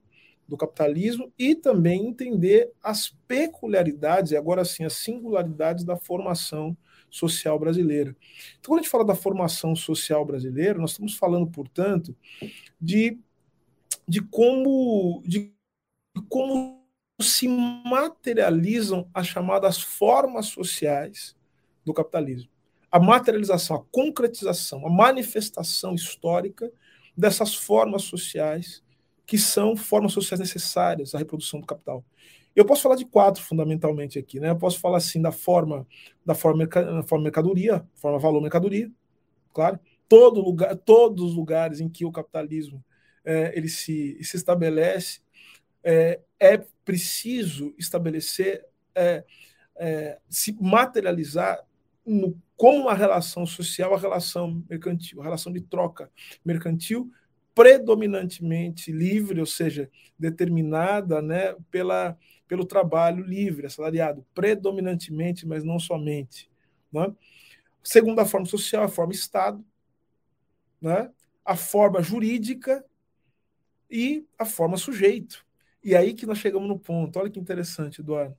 do capitalismo e também entender as peculiaridades, e agora sim as singularidades da formação social brasileira. Então, quando a gente fala da formação social brasileira, nós estamos falando, portanto, de, de como de como se materializam as chamadas formas sociais do capitalismo. A materialização, a concretização, a manifestação histórica dessas formas sociais que são formas sociais necessárias à reprodução do capital. Eu posso falar de quatro fundamentalmente aqui, né? Eu posso falar assim da forma da forma, forma mercadoria, forma valor mercadoria, claro. Todo lugar, todos os lugares em que o capitalismo é, ele se, se estabelece, é, é preciso estabelecer, é, é, se materializar no, como uma relação social, a relação mercantil, a relação de troca mercantil predominantemente livre, ou seja, determinada né, pela, pelo trabalho livre, assalariado, predominantemente, mas não somente. Né? Segundo a forma social, a forma Estado, né? a forma jurídica e a forma sujeito. E aí que nós chegamos no ponto. Olha que interessante, Eduardo.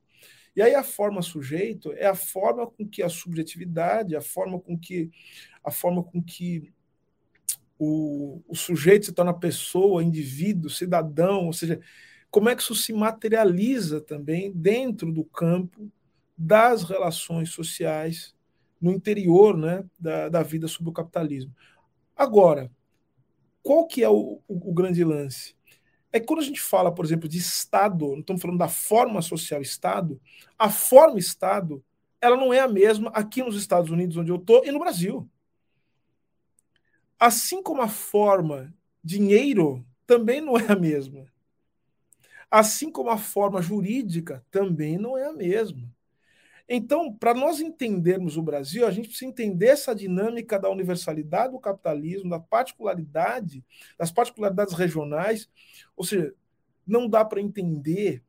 E aí a forma sujeito é a forma com que a subjetividade, a forma com que a forma com que o, o sujeito se torna pessoa, indivíduo, cidadão, ou seja, como é que isso se materializa também dentro do campo das relações sociais no interior né, da, da vida sob o capitalismo. Agora, qual que é o, o, o, grande lance? É que quando a gente fala, por exemplo, de Estado, não estamos falando da forma social Estado, a forma Estado ela não é a mesma aqui nos Estados Unidos, onde eu estou, e no Brasil. Assim como a forma dinheiro também não é a mesma. Assim como a forma jurídica também não é a mesma. Então, para nós entendermos o Brasil, a gente precisa entender essa dinâmica da universalidade do capitalismo, da particularidade, das particularidades regionais. Ou seja, não dá para entender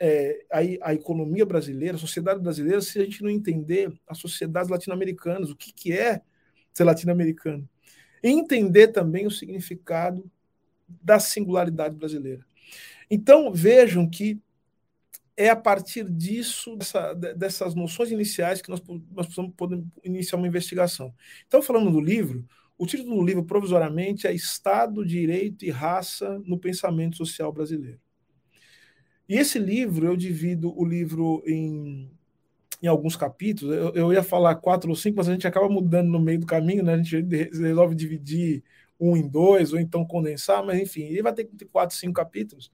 é, a, a, economia brasileira, a sociedade brasileira, se a gente não entender as sociedades latino-americanas, o que, que é ser latino-americano entender também o significado da singularidade brasileira. Então, vejam que é a partir disso, dessa, dessas noções iniciais, que nós, nós precisamos poder iniciar uma investigação. Então, falando do livro, o título do livro, provisoriamente, é Estado, Direito e Raça no Pensamento Social Brasileiro. E esse livro, eu divido o livro em em alguns capítulos. Eu, eu, ia falar quatro ou cinco, mas a gente acaba mudando no meio do caminho, né? A gente resolve dividir um em dois, ou então condensar, mas enfim, ele vai ter quatro, cinco capítulos.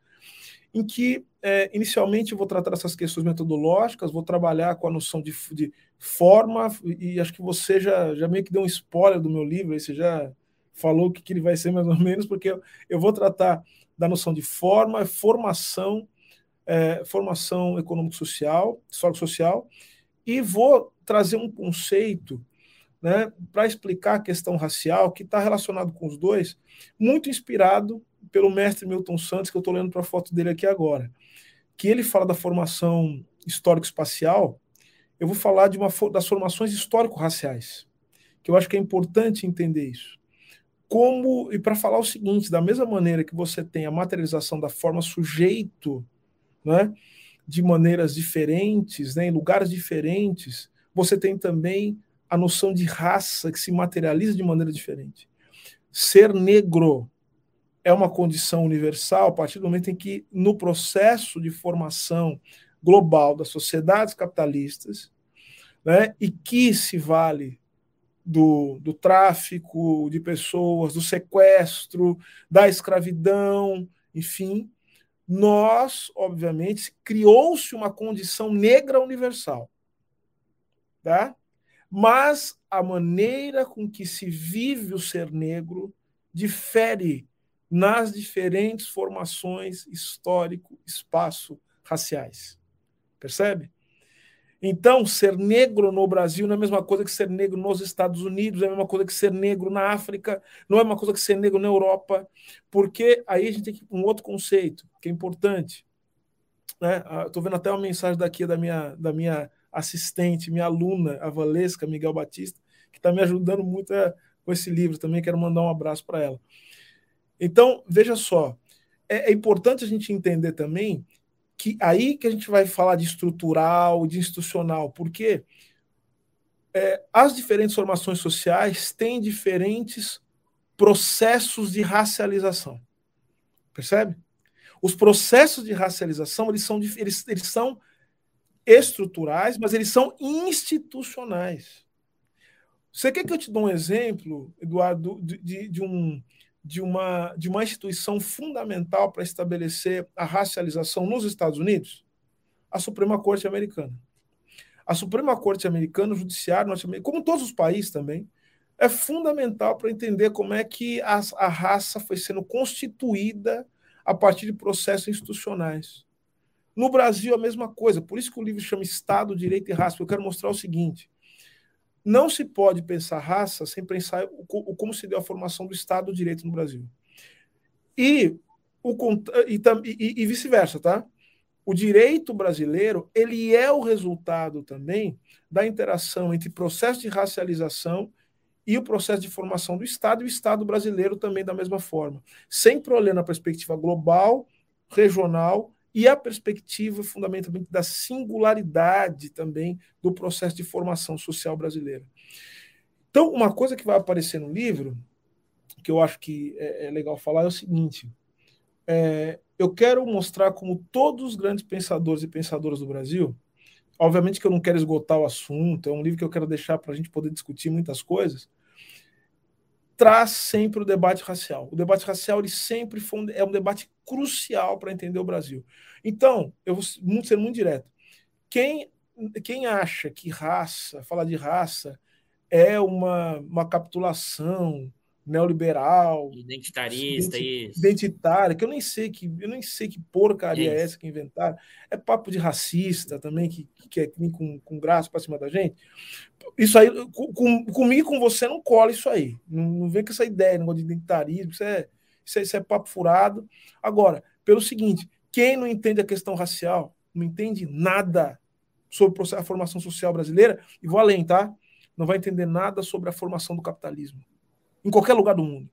Em que é, inicialmente eu vou tratar essas questões metodológicas, vou trabalhar com a noção de, de forma, e acho que você já, já meio que deu um spoiler do meu livro, aí você já falou o que, que ele vai ser mais ou menos, porque eu, eu vou tratar da noção de forma, formação, é, formação econômico-social, histórico-social, e vou trazer um conceito né, para explicar a questão racial que está relacionado com os dois, muito inspirado pelo mestre Milton Santos, que eu estou lendo para a foto dele aqui agora, que ele fala da formação histórico-espacial, eu vou falar de uma das formações histórico-raciais, que eu acho que é importante entender isso. Como, e para falar o seguinte, da mesma maneira que você tem a materialização da forma sujeito, né, de maneiras diferentes, né, em lugares diferentes, você tem também a noção de raça que se materializa de maneira diferente. Ser negro é uma condição universal a partir do momento em que, no processo de formação global das sociedades capitalistas, né, e que se vale do, do tráfico de pessoas, do sequestro, da escravidão, enfim, nós, obviamente, criou-se uma condição negra universal. Tá? Mas a maneira com que se vive o ser negro difere nas diferentes formações histórico, espaço, raciais. Percebe? Então, ser negro no Brasil não é a mesma coisa que ser negro nos Estados Unidos, não é a mesma coisa que ser negro na África, não é a mesma coisa que ser negro na Europa, porque aí a gente tem um outro conceito que é importante. Estou né? vendo até uma mensagem daqui da minha, da minha assistente, minha aluna, a Valesca Miguel Batista, que está me ajudando muito a, com esse livro também. Quero mandar um abraço para ela. Então, veja só, é, é importante a gente entender também que aí que a gente vai falar de estrutural, de institucional, porque é, as diferentes formações sociais têm diferentes processos de racialização. Percebe? Os processos de racialização eles são, eles, eles são estruturais, mas eles são institucionais. Você quer que eu te dê um exemplo, Eduardo, de, de, um, de uma, de uma instituição fundamental para estabelecer a racialização nos Estados Unidos? A Suprema Corte Americana. A Suprema Corte Americana, o Judiciário norte-americano, como todos os países também, é fundamental para entender como é que a, a raça foi sendo constituída a partir de processos institucionais. No Brasil, a mesma coisa. Por isso que o livro chama Estado, Direito e Raça. Eu quero mostrar o seguinte: não se pode pensar raça sem pensar o, como se deu a formação do Estado do Direito no Brasil. E, o, e, e, e vice-versa, tá? O direito brasileiro ele é o resultado também da interação entre processo de racialização e o processo de formação do Estado e o Estado brasileiro também da mesma forma, sempre olhando a perspectiva global, regional e a perspectiva fundamentalmente da singularidade também do processo de formação social brasileira. Então, uma coisa que vai aparecer no livro, que eu acho que é, é legal falar, é o seguinte: é, eu quero mostrar como todos os grandes pensadores e pensadoras do Brasil, obviamente que eu não quero esgotar o assunto, é um livro que eu quero deixar para a gente poder discutir muitas coisas, traz sempre o debate racial. O debate racial ele sempre foi, é um debate crucial para entender o Brasil. Então, eu vou ser muito direto. Quem, quem acha que raça, falar de raça, é uma, uma capitulação neoliberal, identitarista, identi, identitária, que eu nem sei que eu nem sei que porcaria é, é essa que inventaram. É papo de racista também que, que é com, com graça para cima da gente. Isso aí, com, comigo e com você não cola isso aí. Não, não vem com essa ideia, negócio de identitarismo, isso é, isso é, isso é papo furado. Agora, pelo seguinte, quem não entende a questão racial, não entende nada sobre a formação social brasileira, e vou além, tá? Não vai entender nada sobre a formação do capitalismo. Em qualquer lugar do mundo.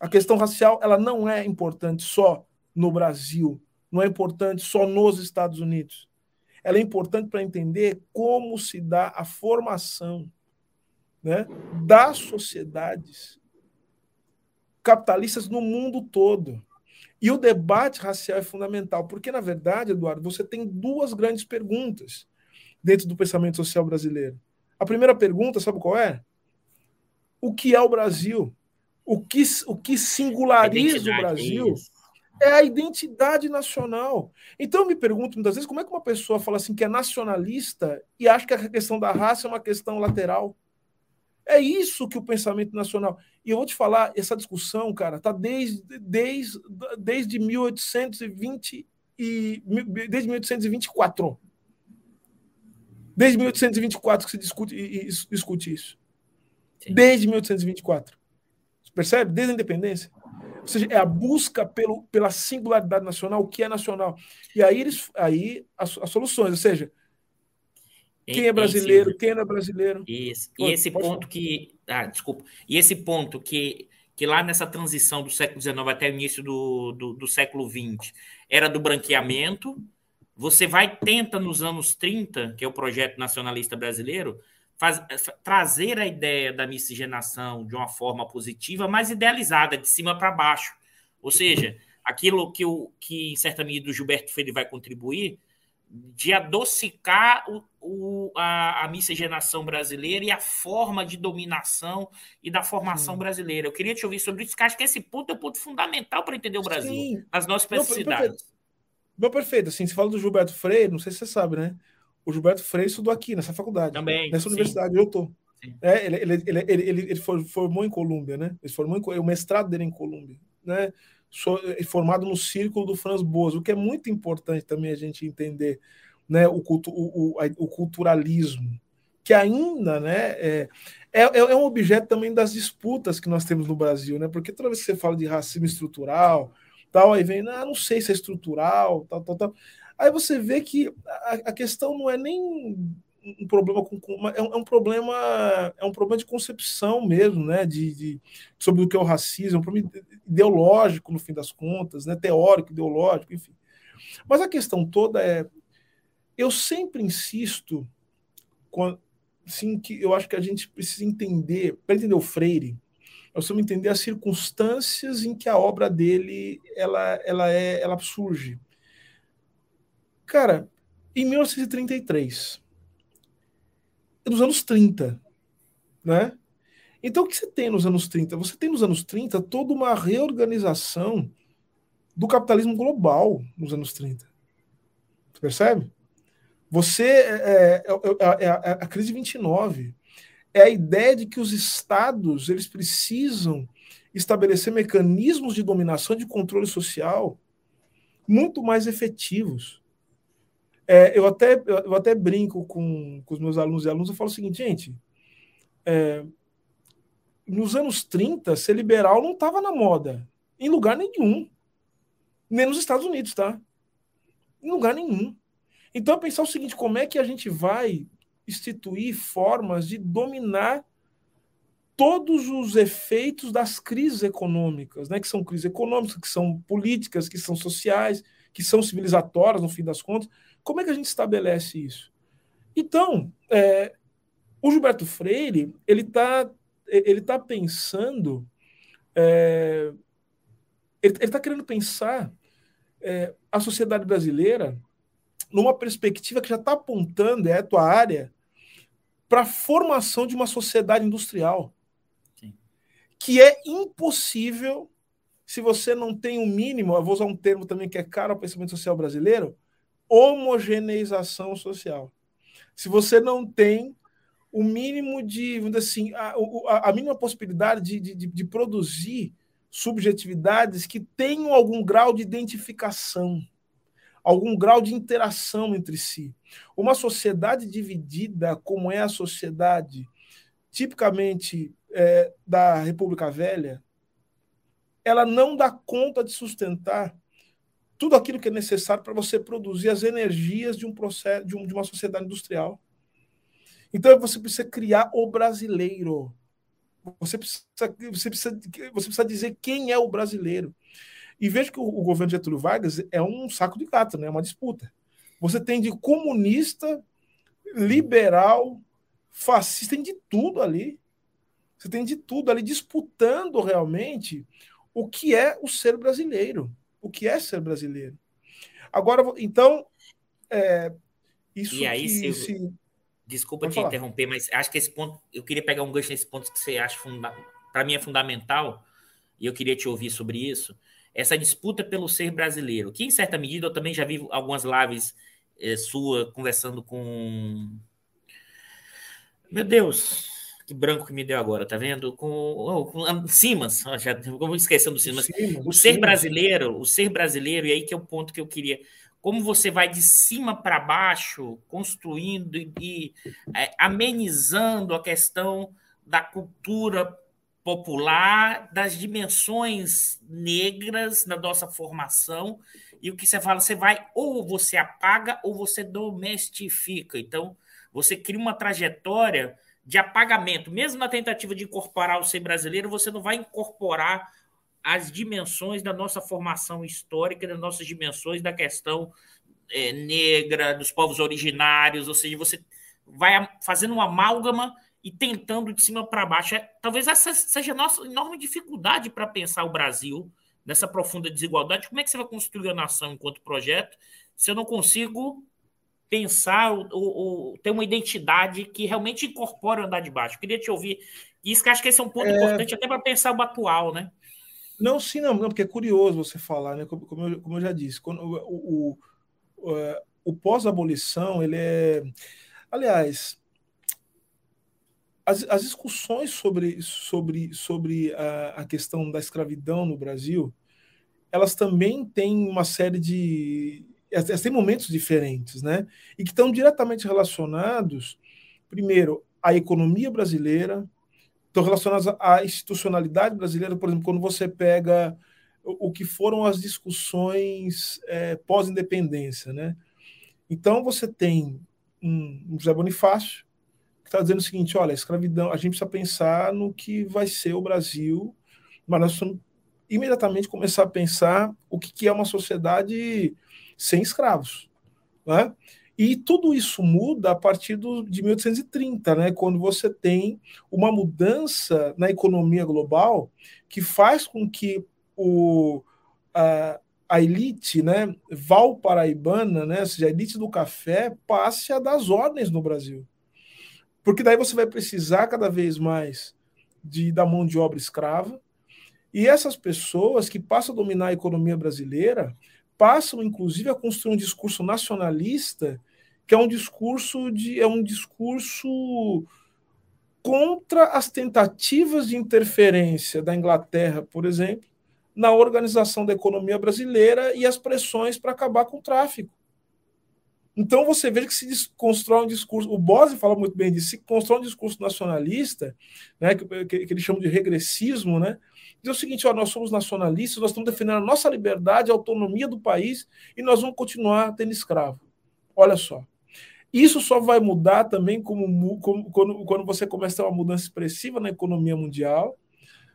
A questão racial, ela não é importante só no Brasil, não é importante só nos Estados Unidos ela é importante para entender como se dá a formação né, das sociedades capitalistas no mundo todo. E o debate racial é fundamental, porque, na verdade, Eduardo, você tem duas grandes perguntas dentro do pensamento social brasileiro. A primeira pergunta, sabe qual é? O que é o Brasil? O que, o que singulariza o Brasil? É a identidade nacional. Então eu me pergunto muitas vezes como é que uma pessoa fala assim que é nacionalista e acha que a questão da raça é uma questão lateral. É isso que o pensamento nacional. E eu vou te falar, essa discussão, cara, tá desde, desde, desde 1820 e desde 1824. Desde 1824 que se discute, e, e, discute isso. Sim. Desde 1824. Você percebe? Desde a independência. Ou seja, é a busca pelo, pela singularidade nacional, o que é nacional. E aí, eles, aí as, as soluções, ou seja, quem é brasileiro, quem não é brasileiro. Isso. E esse ponto que. Ah, desculpa. E esse ponto que, que lá nessa transição do século XIX até o início do, do, do século XX era do branqueamento. Você vai, tenta nos anos 30, que é o projeto nacionalista brasileiro, faz, trazer a ideia da miscigenação de uma forma positiva, mas idealizada, de cima para baixo. Ou seja, aquilo que, o, que em certa medida o Gilberto Freire vai contribuir, de adocicar o, o, a, a, miscigenação brasileira e a forma de dominação e da formação Sim. brasileira. Eu queria te ouvir sobre isso, porque acho que esse ponto é um ponto fundamental para entender o Brasil, Sim. as nossas especificidades. Meu perfeito, assim, você fala do Gilberto Freire, não sei se você sabe, né? O Gilberto Freire estudou aqui, nessa faculdade. Também. Nessa universidade, eu tô. É, ele, ele, ele, ele, ele, formou em Colômbia, né? Ele formou em, o mestrado dele em Colômbia, né? formado no círculo do Franz Boas, o que é muito importante também a gente entender né, o, cultu, o, o, o culturalismo, que ainda né, é, é, é, um objeto também das disputas que nós temos no Brasil, né? Porque toda vez que você fala de racismo estrutural, tal, aí vem, ah, não sei se é estrutural, tal, tal, tal. Aí você vê que a, a questão não é nem um problema com, com é, um, é, um, problema é um problema de concepção mesmo, né? De, de, sobre o que é o racismo, é um problema ideológico no fim das contas, né? Teórico, ideológico, enfim. Mas a questão toda é, eu sempre insisto, assim, que eu acho que a gente precisa entender, para entender o Freire, nós precisamos entender as circunstâncias em que a obra dele ela, ela é ela surge. Cara, em 1933 dos anos 30, né? Então, o que você tem nos anos 30? Você tem nos anos 30 toda uma reorganização do capitalismo global nos anos 30. Você percebe? Você é, é, é, é a crise 29 é a ideia de que os estados eles precisam estabelecer mecanismos de dominação de controle social muito mais efetivos. É, eu, até, eu até brinco com, com os meus alunos e alunos, eu falo o seguinte, gente, é, nos anos 30, ser liberal não estava na moda, em lugar nenhum. Nem nos Estados Unidos, tá? Em lugar nenhum. Então, pensar o seguinte: como é que a gente vai instituir formas de dominar todos os efeitos das crises econômicas, né? Que são crises econômicas, que são políticas, que são sociais, que são civilizatórias, no fim das contas. Como é que a gente estabelece isso? Então, é, o Gilberto Freire ele está ele tá pensando, é, ele está querendo pensar é, a sociedade brasileira numa perspectiva que já está apontando, é a tua área, para a formação de uma sociedade industrial. Sim. Que é impossível se você não tem o um mínimo, eu vou usar um termo também que é caro ao pensamento social brasileiro, homogeneização social. Se você não tem o mínimo de, assim, a, a, a mínima possibilidade de, de, de, produzir subjetividades que tenham algum grau de identificação, algum grau de interação entre si. Uma sociedade dividida, como é a sociedade tipicamente é, da República Velha, ela não dá conta de sustentar tudo aquilo que é necessário para você produzir as energias de um processo de, um, de uma sociedade industrial. Então você precisa criar o brasileiro. Você precisa, você precisa, você precisa dizer quem é o brasileiro. E veja que o, o governo de Getúlio Vargas é um saco de gato, né? é uma disputa. Você tem de comunista, liberal, fascista, tem de tudo ali. Você tem de tudo ali disputando realmente o que é o ser brasileiro o que é ser brasileiro. Agora, então, é, isso e aí, que, se... Desculpa Pode te falar. interromper, mas acho que esse ponto, eu queria pegar um gancho nesse ponto que você acha, funda... para mim é fundamental, e eu queria te ouvir sobre isso, essa disputa pelo ser brasileiro, que em certa medida eu também já vi algumas lives é, sua conversando com. Meu Deus, que branco que me deu agora, tá vendo? Com, oh, com Simas, já como esquecendo do Simas. Simas o ser Simas. brasileiro, o ser brasileiro, e aí que é o ponto que eu queria. Como você vai de cima para baixo, construindo e, e é, amenizando a questão da cultura popular, das dimensões negras na nossa formação. E o que você fala, você vai ou você apaga ou você domestifica. Então, você cria uma trajetória de apagamento. Mesmo na tentativa de incorporar o ser brasileiro, você não vai incorporar as dimensões da nossa formação histórica, das nossas dimensões da questão é, negra, dos povos originários, ou seja, você vai fazendo uma amálgama e tentando de cima para baixo. É, talvez essa seja a nossa enorme dificuldade para pensar o Brasil nessa profunda desigualdade. Como é que você vai construir a nação enquanto projeto se eu não consigo pensar, o, o, ter uma identidade que realmente incorpore o andar de baixo. Eu queria te ouvir. Isso que acho que esse é um ponto é... importante até para pensar o atual, né? Não, sim, não, não, porque é curioso você falar, né? Como, como, eu, como eu já disse, quando, o, o, é, o pós-abolição, ele é. Aliás, as, as discussões sobre, sobre, sobre a, a questão da escravidão no Brasil, elas também têm uma série de, têm momentos diferentes, né? E que estão diretamente relacionados, primeiro, à economia brasileira, estão relacionados à institucionalidade brasileira, por exemplo, quando você pega o que foram as discussões é, pós-independência, né? Então você tem um, José Bonifácio que está dizendo o seguinte: olha, a escravidão, a gente precisa pensar no que vai ser o Brasil, mas nós precisamos imediatamente começar a pensar o que é uma sociedade sem escravos. Né? E tudo isso muda a partir do, de 1830, né, quando você tem uma mudança na economia global que faz com que o, a, a elite né, valparaibana, né, ou seja, a elite do café, passe a dar as ordens no Brasil. Porque daí você vai precisar cada vez mais de, da mão de obra escrava, e essas pessoas que passam a dominar a economia brasileira passam, inclusive, a construir um discurso nacionalista, que é um discurso de é um discurso contra as tentativas de interferência da Inglaterra, por exemplo, na organização da economia brasileira e as pressões para acabar com o tráfico. Então você vê que se constrói um discurso, o Bose fala muito bem disso, se constrói um discurso nacionalista, né, que, que, que eles chamam de regressismo, né, dizer o seguinte: ó, nós somos nacionalistas, nós estamos defendendo a nossa liberdade, a autonomia do país e nós vamos continuar tendo escravo. Olha só. Isso só vai mudar também como, como quando, quando você começa uma mudança expressiva na economia mundial,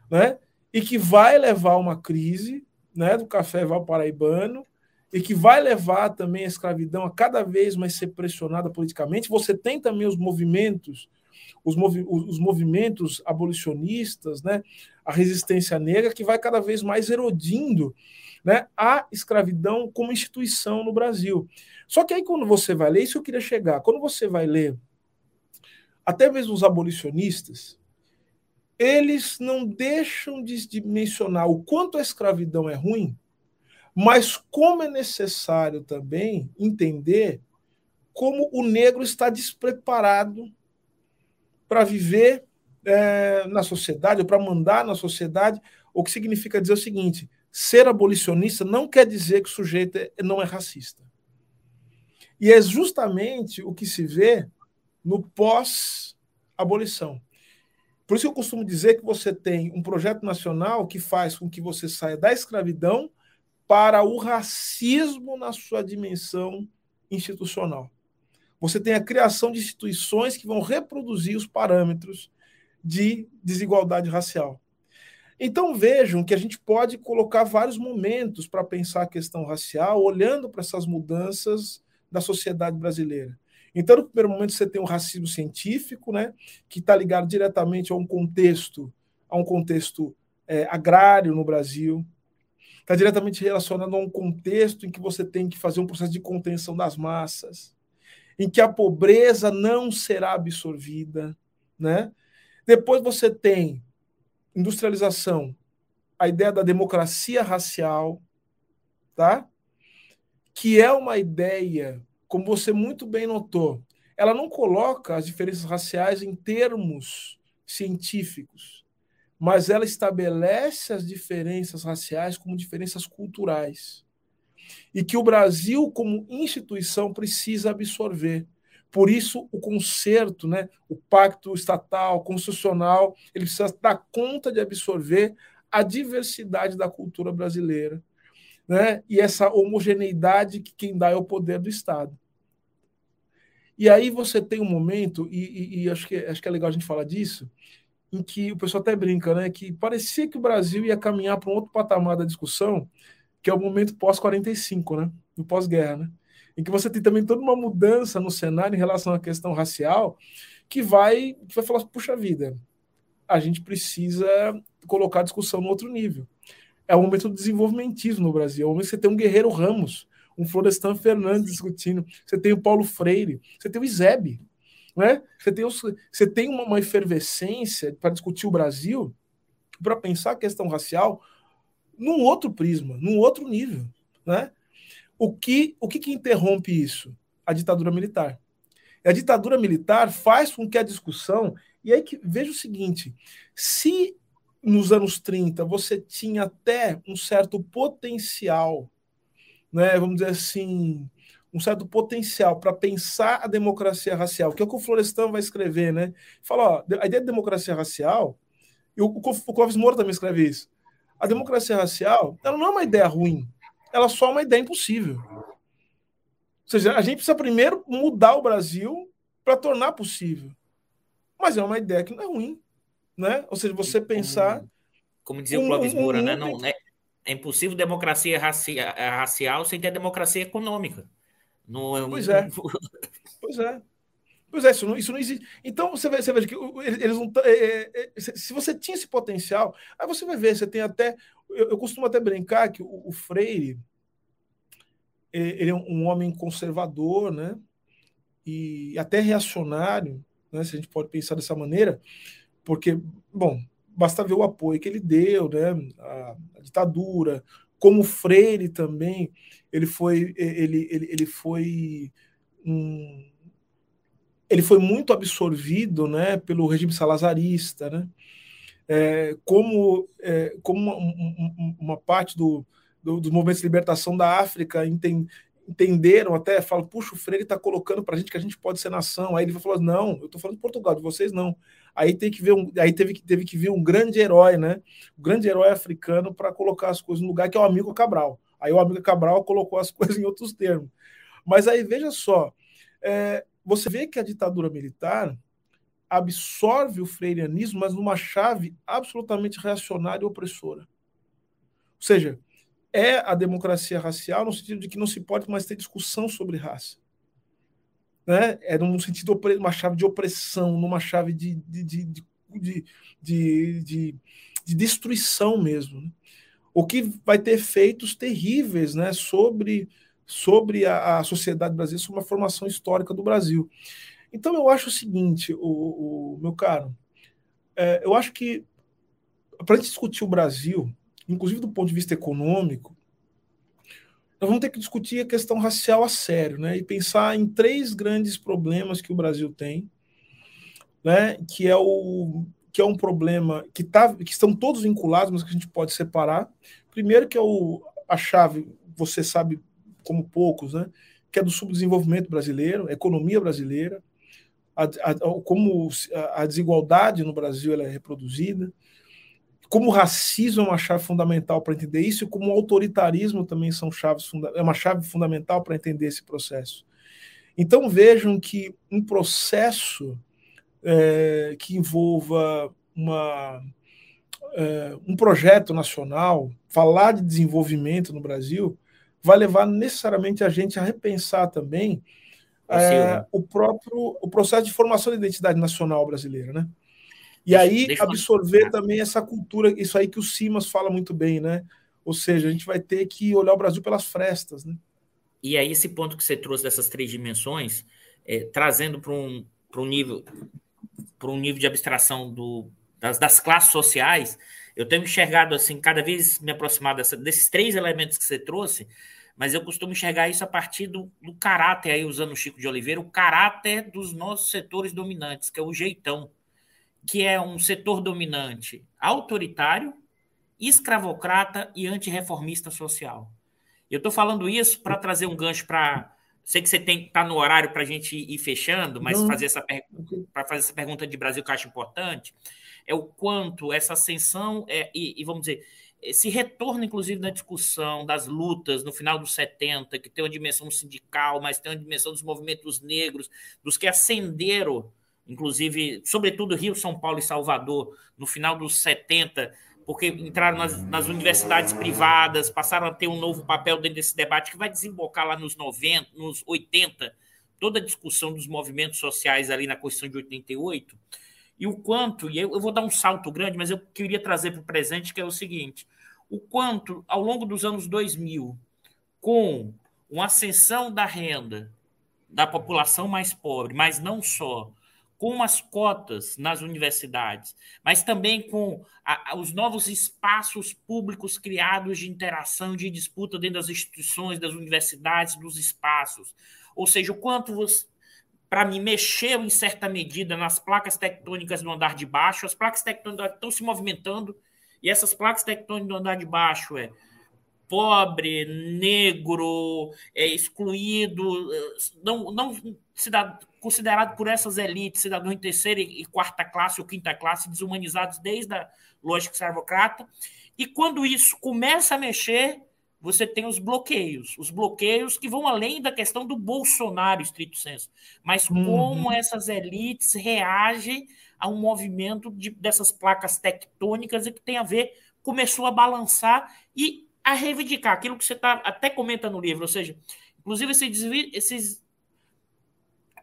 né? E que vai levar a uma crise né, do café valparaibano, e que vai levar também a escravidão a cada vez mais ser pressionada politicamente. Você tem também os movimentos os, movi os movimentos abolicionistas, né, a resistência negra, que vai cada vez mais erodindo né, a escravidão como instituição no Brasil. Só que aí, quando você vai ler, isso eu queria chegar, quando você vai ler, até mesmo os abolicionistas, eles não deixam de, mencionar o quanto a escravidão é ruim, mas como é necessário também entender como o negro está despreparado para viver é, na sociedade, ou para mandar na sociedade, o que significa dizer o seguinte: ser abolicionista não quer dizer que o sujeito é, não é racista. E é justamente o que se vê no pós-abolição. Por isso eu costumo dizer que você tem um projeto nacional que faz com que você saia da escravidão para o racismo na sua dimensão institucional você tem a criação de instituições que vão reproduzir os parâmetros de desigualdade racial. Então vejam que a gente pode colocar vários momentos para pensar a questão racial, olhando para essas mudanças da sociedade brasileira. Então, no primeiro momento, você tem o racismo científico, né, que está ligado diretamente a um contexto, a um contexto é, agrário no Brasil, está diretamente relacionado a um contexto em que você tem que fazer um processo de contenção das massas em que a pobreza não será absorvida, né? Depois você tem industrialização a ideia da democracia racial, tá? Que é uma ideia, como você muito bem notou, ela não coloca as diferenças raciais em termos científicos, mas ela estabelece as diferenças raciais como diferenças culturais. E que o Brasil, como instituição, precisa absorver. Por isso, o conserto, né, o pacto estatal, constitucional, ele precisa dar conta de absorver a diversidade da cultura brasileira né, e essa homogeneidade que quem dá é o poder do Estado. E aí você tem um momento, e, e, e acho, que, acho que é legal a gente falar disso, em que o pessoal até brinca, né, que parecia que o Brasil ia caminhar para um outro patamar da discussão, que é o momento pós-45, né, no pós-guerra, né? Em que você tem também toda uma mudança no cenário em relação à questão racial, que vai, que vai falar, puxa vida, a gente precisa colocar a discussão no outro nível. É o momento do desenvolvimentismo no Brasil, é o momento que você tem um Guerreiro Ramos, um Florestan Fernandes discutindo, você tem o Paulo Freire, você tem o Isebe, né? você tem, os, você tem uma, uma efervescência para discutir o Brasil, para pensar a questão racial num outro prisma, num outro nível. Né? O que, o que, que interrompe isso? A ditadura militar. E a ditadura militar faz com que a discussão. E aí que veja o seguinte: se nos anos 30 você tinha até um certo potencial, né, vamos dizer assim, um certo potencial para pensar a democracia racial, que é o que o Florestan vai escrever, né? Fala, ó, a ideia de democracia racial, e o, o Clóvis Moura também escreve isso. A democracia racial, ela não é uma ideia ruim, ela só é uma ideia impossível. Ou seja, a gente precisa primeiro mudar o Brasil para tornar possível. Mas é uma ideia que não é ruim. Né? Ou seja, você pensar. Como, dizia o Clóvis Moura, um, né? Não, é, é impossível democracia racia, racial sem ter democracia econômica. Não, é pois é. pois é. Pois é, isso não, isso não existe. Então você vai, você ver que eles não. É, é, é se você tinha esse potencial, aí você vai ver, você tem até eu, eu costumo até brincar que o, o Freire ele é um homem conservador, né? E até reacionário, né? Se a gente pode pensar dessa maneira, porque, bom, basta ver o apoio que ele deu, né? A, a ditadura, como Freire também, ele foi, ele, ele, ele foi um, ele foi muito absorvido, né? Pelo regime salazarista, né? é, como, é, como uma, uma parte do, do, dos movimentos de libertação da África enten, entenderam até, falam, puxa, o Freire está colocando para a gente que a gente pode ser nação. Aí ele falar, não, eu estou falando de Portugal, de vocês não. Aí tem que ver um, aí teve que teve que vir um grande herói, né? Um grande herói africano para colocar as coisas no lugar que é o amigo Cabral. Aí o amigo Cabral colocou as coisas em outros termos. Mas aí veja só, é, você vê que a ditadura militar absorve o freirianismo, mas numa chave absolutamente reacionária e opressora. Ou seja, é a democracia racial no sentido de que não se pode mais ter discussão sobre raça. Né? É num sentido, uma chave de opressão, numa chave de, de, de, de, de, de, de destruição mesmo. Né? O que vai ter efeitos terríveis né, sobre, sobre a, a sociedade brasileira, sobre a formação histórica do Brasil. Então eu acho o seguinte, o, o meu caro, é, eu acho que para discutir o Brasil, inclusive do ponto de vista econômico, nós vamos ter que discutir a questão racial a sério, né? E pensar em três grandes problemas que o Brasil tem, né? Que é o que é um problema que tá, que estão todos vinculados, mas que a gente pode separar. Primeiro que é o, a chave, você sabe como poucos, né? Que é do subdesenvolvimento brasileiro, economia brasileira a, a, como a desigualdade no Brasil ela é reproduzida, como o racismo é uma chave fundamental para entender isso, e como o autoritarismo também são chaves é uma chave fundamental para entender esse processo. Então vejam que um processo é, que envolva uma, é, um projeto nacional, falar de desenvolvimento no Brasil, vai levar necessariamente a gente a repensar também é, o próprio o processo de formação da identidade nacional brasileira, né? E aí Deixa absorver eu... também essa cultura, isso aí que o Simas fala muito bem, né? Ou seja, a gente vai ter que olhar o Brasil pelas frestas, né? E aí esse ponto que você trouxe dessas três dimensões, é, trazendo para um, um nível para um nível de abstração do, das, das classes sociais, Eu tenho enxergado assim, cada vez me aproximar dessa, desses três elementos que você trouxe, mas eu costumo enxergar isso a partir do, do, caráter, aí usando o Chico de Oliveira, o caráter dos nossos setores dominantes, que é o jeitão, que é um setor dominante autoritário, escravocrata e antirreformista social. Eu estou falando isso para trazer um gancho para. Sei que você tem está no horário para a gente ir fechando, mas fazer essa para fazer essa pergunta de Brasil que eu acho importante é o quanto essa ascensão é, e, e vamos dizer esse retorno, inclusive, na discussão das lutas no final dos 70, que tem uma dimensão sindical, mas tem uma dimensão dos movimentos negros, dos que ascenderam, inclusive, sobretudo Rio, São Paulo e Salvador, no final dos 70, porque entraram nas, nas, universidades privadas, passaram a ter um novo papel dentro desse debate que vai desembocar lá nos 90, nos 80, toda a discussão dos movimentos sociais ali na Constituição de 88 e o quanto, e eu, vou dar um salto grande, mas eu queria trazer para o presente, que é o seguinte: o quanto, ao longo dos anos 2000, com uma ascensão da renda da população mais pobre, mas não só, com umas cotas nas universidades, mas também com a, os novos espaços públicos criados de interação, de disputa dentro das instituições, das universidades, dos espaços. Ou seja, o quanto você, para mim, mexeu em certa medida nas placas tectônicas do andar de baixo. As placas tectônicas estão se movimentando e essas placas tectônicas do andar de baixo é pobre, negro, é excluído, não, não cidadão, considerado por essas elites, cidadãos em terceira e quarta classe ou quinta classe, desumanizados desde a lógica escravocrata. E quando isso começa a mexer, você tem os bloqueios, os bloqueios que vão além da questão do Bolsonaro, estrito senso, mas uhum. como essas elites reagem a um movimento de, dessas placas tectônicas e que tem a ver, começou a balançar e a reivindicar aquilo que você tá, até comenta no livro, ou seja, inclusive esses, esses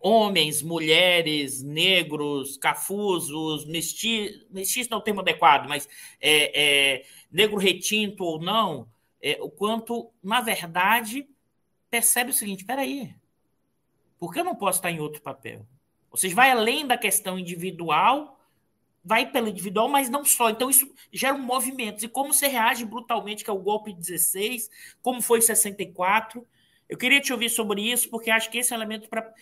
homens, mulheres, negros, cafusos, mestiços, mestiço não é o termo adequado, mas é, é, negro retinto ou não, é, o quanto, na verdade, percebe o seguinte: espera aí, por que eu não posso estar em outro papel? Ou seja, vai além da questão individual, vai pelo individual, mas não só. Então, isso gera um movimento. E como você reage brutalmente, que é o golpe 16, como foi 64. Eu queria te ouvir sobre isso, porque acho que esse elemento para.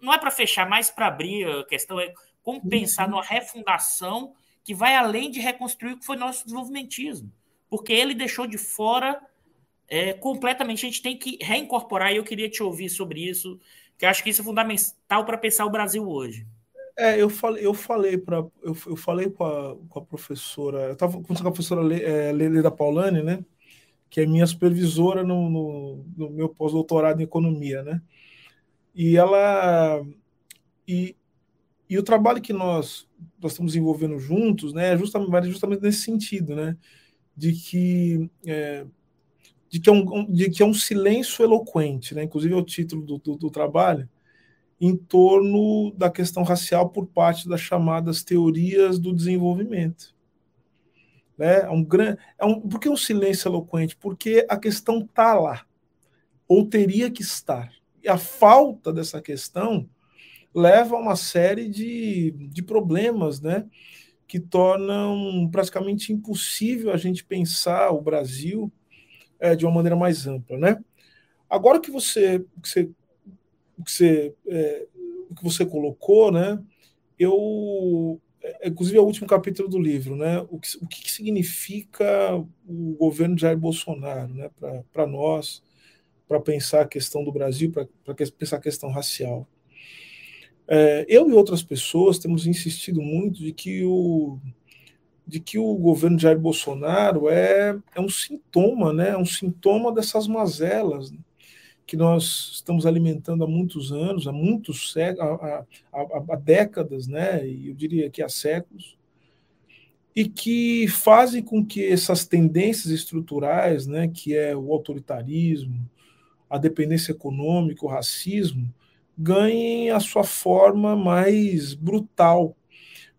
Não é para fechar, mas para abrir a questão é como pensar uhum. numa refundação que vai além de reconstruir o que foi nosso desenvolvimentismo porque ele deixou de fora é, completamente. A gente tem que reincorporar, e eu queria te ouvir sobre isso, que acho que isso é fundamental para pensar o Brasil hoje. É, eu falei, eu falei para eu, eu, falei com a, com a professora, eu estava conversando com a professora Lele, é, Paulani, né? Que é minha supervisora no, no, no meu pós-doutorado em economia, né? E ela e, e o trabalho que nós nós estamos desenvolvendo juntos, né? É justamente, justamente nesse sentido, né? de que é, de que é um, de que é um silêncio eloquente, né? inclusive é o título do, do, do, trabalho, em torno da questão racial por parte das chamadas teorias do desenvolvimento. Né? É um grande, é um, por que um silêncio eloquente? Porque a questão está lá, ou teria que estar. E a falta dessa questão leva a uma série de, de problemas, né? que tornam praticamente impossível a gente pensar o Brasil é, de uma maneira mais ampla, né? Agora que você que você, que você, é, que você colocou, né? Eu é, inclusive é o último capítulo do livro, né? O que, o que significa o governo de Jair Bolsonaro, né? Para nós, para pensar a questão do Brasil, para pensar a questão racial. É, eu e outras pessoas temos insistido muito de que o, de que o governo de Jair Bolsonaro é, é um sintoma, né? É um sintoma dessas mazelas que nós estamos alimentando há muitos anos, há muitos há, há, há, décadas, né? E eu diria que há séculos, e que fazem com que essas tendências estruturais, né? Que é o autoritarismo, a dependência econômica, o racismo, ganhem a sua forma mais brutal.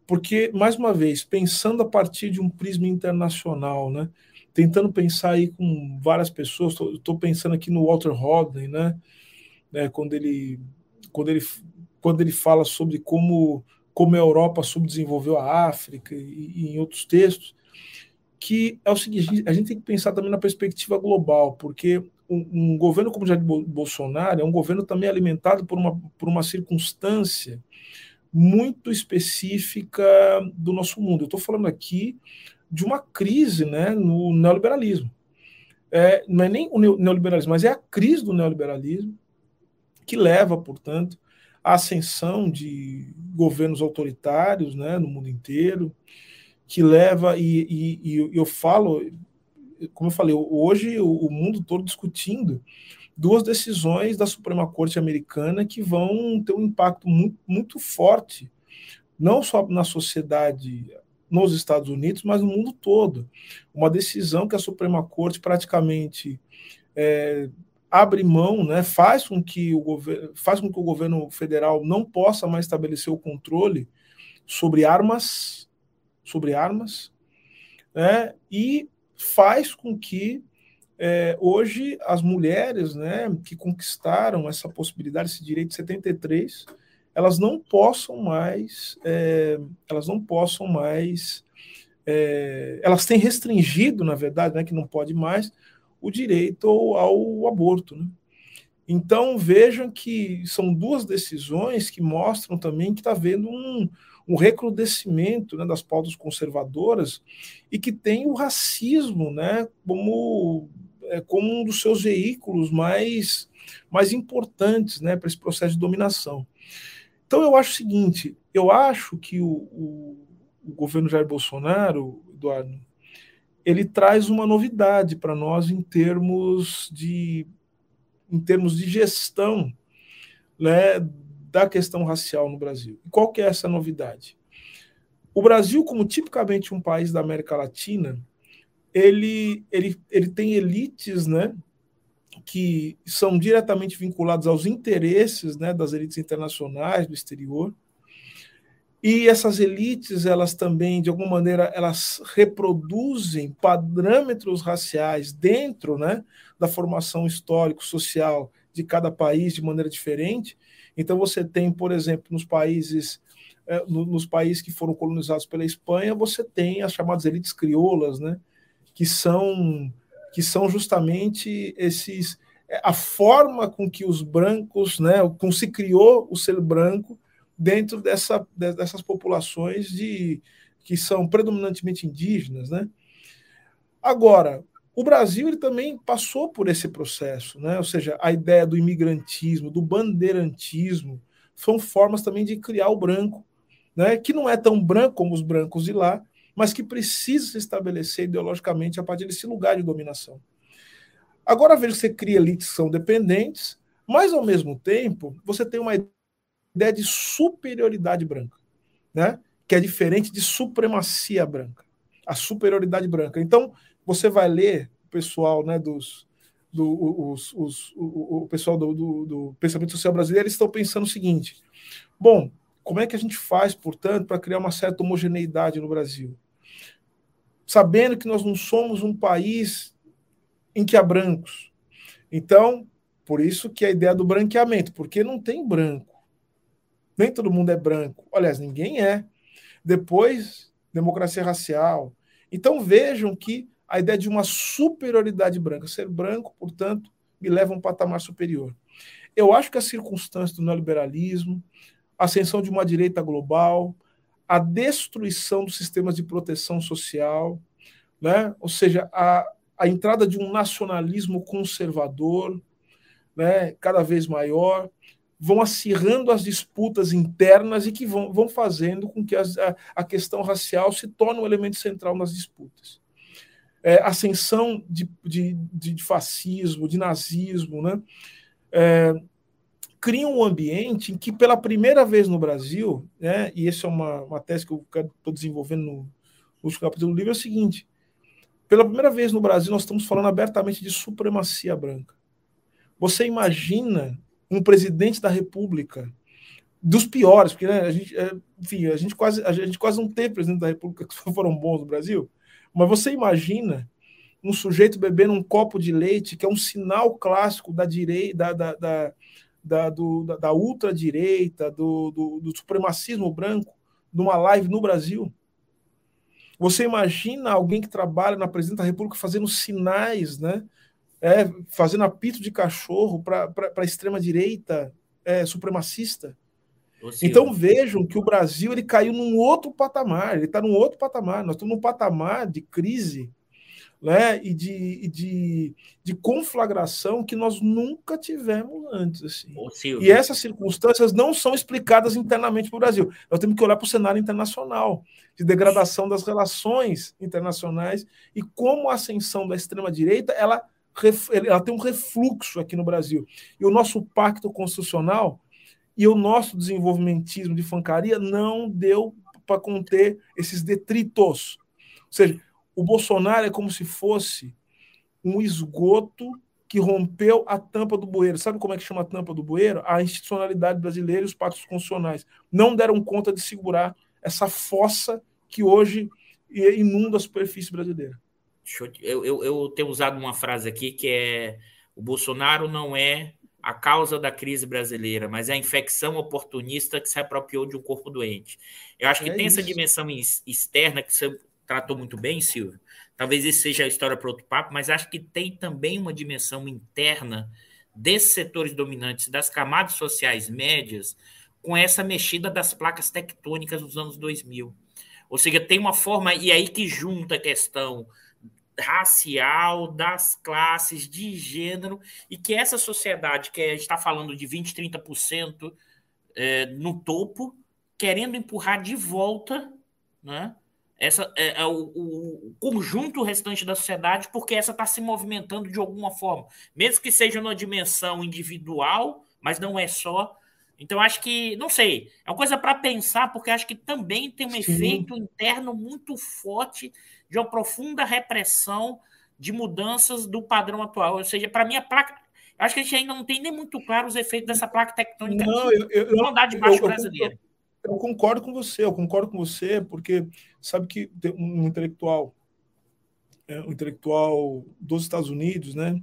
Porque, mais uma vez, pensando a partir de um prisma internacional, né? tentando pensar aí com várias pessoas, estou pensando aqui no Walter Rodney, né? né? quando, ele, quando, ele, quando ele fala sobre como, como a Europa subdesenvolveu a África e, e em outros textos, que é o seguinte: a gente tem que pensar também na perspectiva global, porque um, um governo como o Jair Bolsonaro é um governo também alimentado por uma, por uma circunstância muito específica do nosso mundo. Eu estou falando aqui de uma crise né, no neoliberalismo. É, não é nem o neoliberalismo, mas é a crise do neoliberalismo que leva, portanto, à ascensão de governos autoritários né, no mundo inteiro, que leva, e, e, e eu falo, como eu falei, hoje o, o mundo todo discutindo duas decisões da Suprema Corte americana que vão ter um impacto muito, muito forte, não só na sociedade nos Estados Unidos, mas no mundo todo. Uma decisão que a Suprema Corte praticamente é, abre mão, né, faz, com que o governo, faz com que o governo federal não possa mais estabelecer o controle sobre armas sobre armas, né, e faz com que é, hoje as mulheres né, que conquistaram essa possibilidade, esse direito de 73, elas não possam mais, é, elas não possam mais, é, elas têm restringido, na verdade, né, que não pode mais, o direito ao, ao aborto. Né? Então vejam que são duas decisões que mostram também que está havendo um, um recrudescimento né, das pautas conservadoras e que tem o racismo né, como, é, como um dos seus veículos mais, mais importantes né, para esse processo de dominação. Então eu acho o seguinte, eu acho que o, o, o governo Jair Bolsonaro, Eduardo, ele traz uma novidade para nós em termos de em termos de gestão né, da questão racial no Brasil. E qual que é essa novidade? O Brasil, como tipicamente um país da América Latina, ele, ele, ele tem elites, né, que são diretamente vinculadas aos interesses, né, das elites internacionais do exterior. E essas elites, elas também, de alguma maneira, elas reproduzem parâmetros raciais dentro, né, da formação histórico-social de cada país de maneira diferente. Então você tem, por exemplo, nos países é, nos países que foram colonizados pela Espanha, você tem as chamadas elites crioulas, né, que são que são justamente esses é, a forma com que os brancos, né, com se criou o ser branco dentro dessa, dessas populações de que são predominantemente indígenas, né? Agora, o Brasil ele também passou por esse processo, né? ou seja, a ideia do imigrantismo, do bandeirantismo, são formas também de criar o branco, né? que não é tão branco como os brancos de lá, mas que precisa se estabelecer ideologicamente a partir desse lugar de dominação. Agora veja que você cria elites que são dependentes, mas ao mesmo tempo você tem uma ideia de superioridade branca, né? que é diferente de supremacia branca, a superioridade branca. Então, você vai ler o pessoal né, dos, do, os, os, o, o, pessoal do, do, do, pensamento social brasileiro, eles estão pensando o seguinte: bom, como é que a gente faz, portanto, para criar uma certa homogeneidade no Brasil? Sabendo que nós não somos um país em que há brancos. Então, por isso que a ideia do branqueamento, porque não tem branco. Nem todo mundo é branco. Aliás, ninguém é. Depois, democracia racial. Então vejam que a ideia de uma superioridade branca. Ser branco, portanto, me leva a um patamar superior. Eu acho que as circunstâncias do neoliberalismo, ascensão de uma direita global, a destruição dos sistemas de proteção social, né? ou seja, a, a entrada de um nacionalismo conservador, né, cada vez maior, vão acirrando as disputas internas e que vão, vão fazendo com que as, a, a questão racial se torne um elemento central nas disputas é, ascensão de, de, de, fascismo, de nazismo, né? É, cria um ambiente em que, pela primeira vez no Brasil, né, e essa é uma, uma tese que eu estou desenvolvendo no, último capítulo do livro, é o seguinte: pela primeira vez no Brasil, nós estamos falando abertamente de supremacia branca. Você imagina um presidente da República dos piores, porque né, a gente, é, enfim, a gente quase a gente quase não tem presidente da República que foram bons no Brasil. Mas você imagina um sujeito bebendo um copo de leite, que é um sinal clássico da direita, da, da, do, da, da ultradireita, do, do, do supremacismo branco, numa live no Brasil. Você imagina alguém que trabalha na presidência da República fazendo sinais, né? É, fazendo apito de cachorro para a extrema-direita é, supremacista. Então vejam que o Brasil ele caiu num outro patamar, ele está num outro patamar. Nós estamos num patamar de crise né, e, de, de, de conflagração que nós nunca tivemos antes. Assim. E essas circunstâncias não são explicadas internamente para o Brasil. Nós temos que olhar para o cenário internacional, de degradação das relações internacionais e como a ascensão da extrema-direita ela, ela tem um refluxo aqui no Brasil. E o nosso pacto constitucional e o nosso desenvolvimentismo de fancaria não deu para conter esses detritos. Ou seja, o Bolsonaro é como se fosse um esgoto que rompeu a tampa do bueiro. Sabe como é que chama a tampa do bueiro? A institucionalidade brasileira e os pactos constitucionais não deram conta de segurar essa fossa que hoje inunda a superfície brasileira. Eu, eu, eu tenho usado uma frase aqui que é: o Bolsonaro não é a causa da crise brasileira, mas é a infecção oportunista que se apropriou de um corpo doente. Eu acho que é tem isso. essa dimensão externa que você tratou muito bem, Silvio. Talvez isso seja a história para outro papo, mas acho que tem também uma dimensão interna desses setores dominantes, das camadas sociais médias, com essa mexida das placas tectônicas dos anos 2000. Ou seja, tem uma forma, e aí que junta a questão racial, das classes, de gênero, e que essa sociedade, que a gente está falando de 20%, 30% é, no topo, querendo empurrar de volta né, essa é, é o, o, conjunto restante da sociedade, porque essa está se movimentando de alguma forma, mesmo que seja numa dimensão individual, mas não é só. Então, acho que, não sei, é uma coisa para pensar, porque acho que também tem um Sim. efeito interno muito forte de uma profunda repressão de mudanças do padrão atual. Ou seja, para mim, a placa. Acho que a gente ainda não tem nem muito claro os efeitos dessa placa tectônica não, eu, eu, eu, andar debaixo brasileira. Eu concordo com você, eu concordo com você, porque sabe que um intelectual, é, um intelectual dos Estados Unidos, né,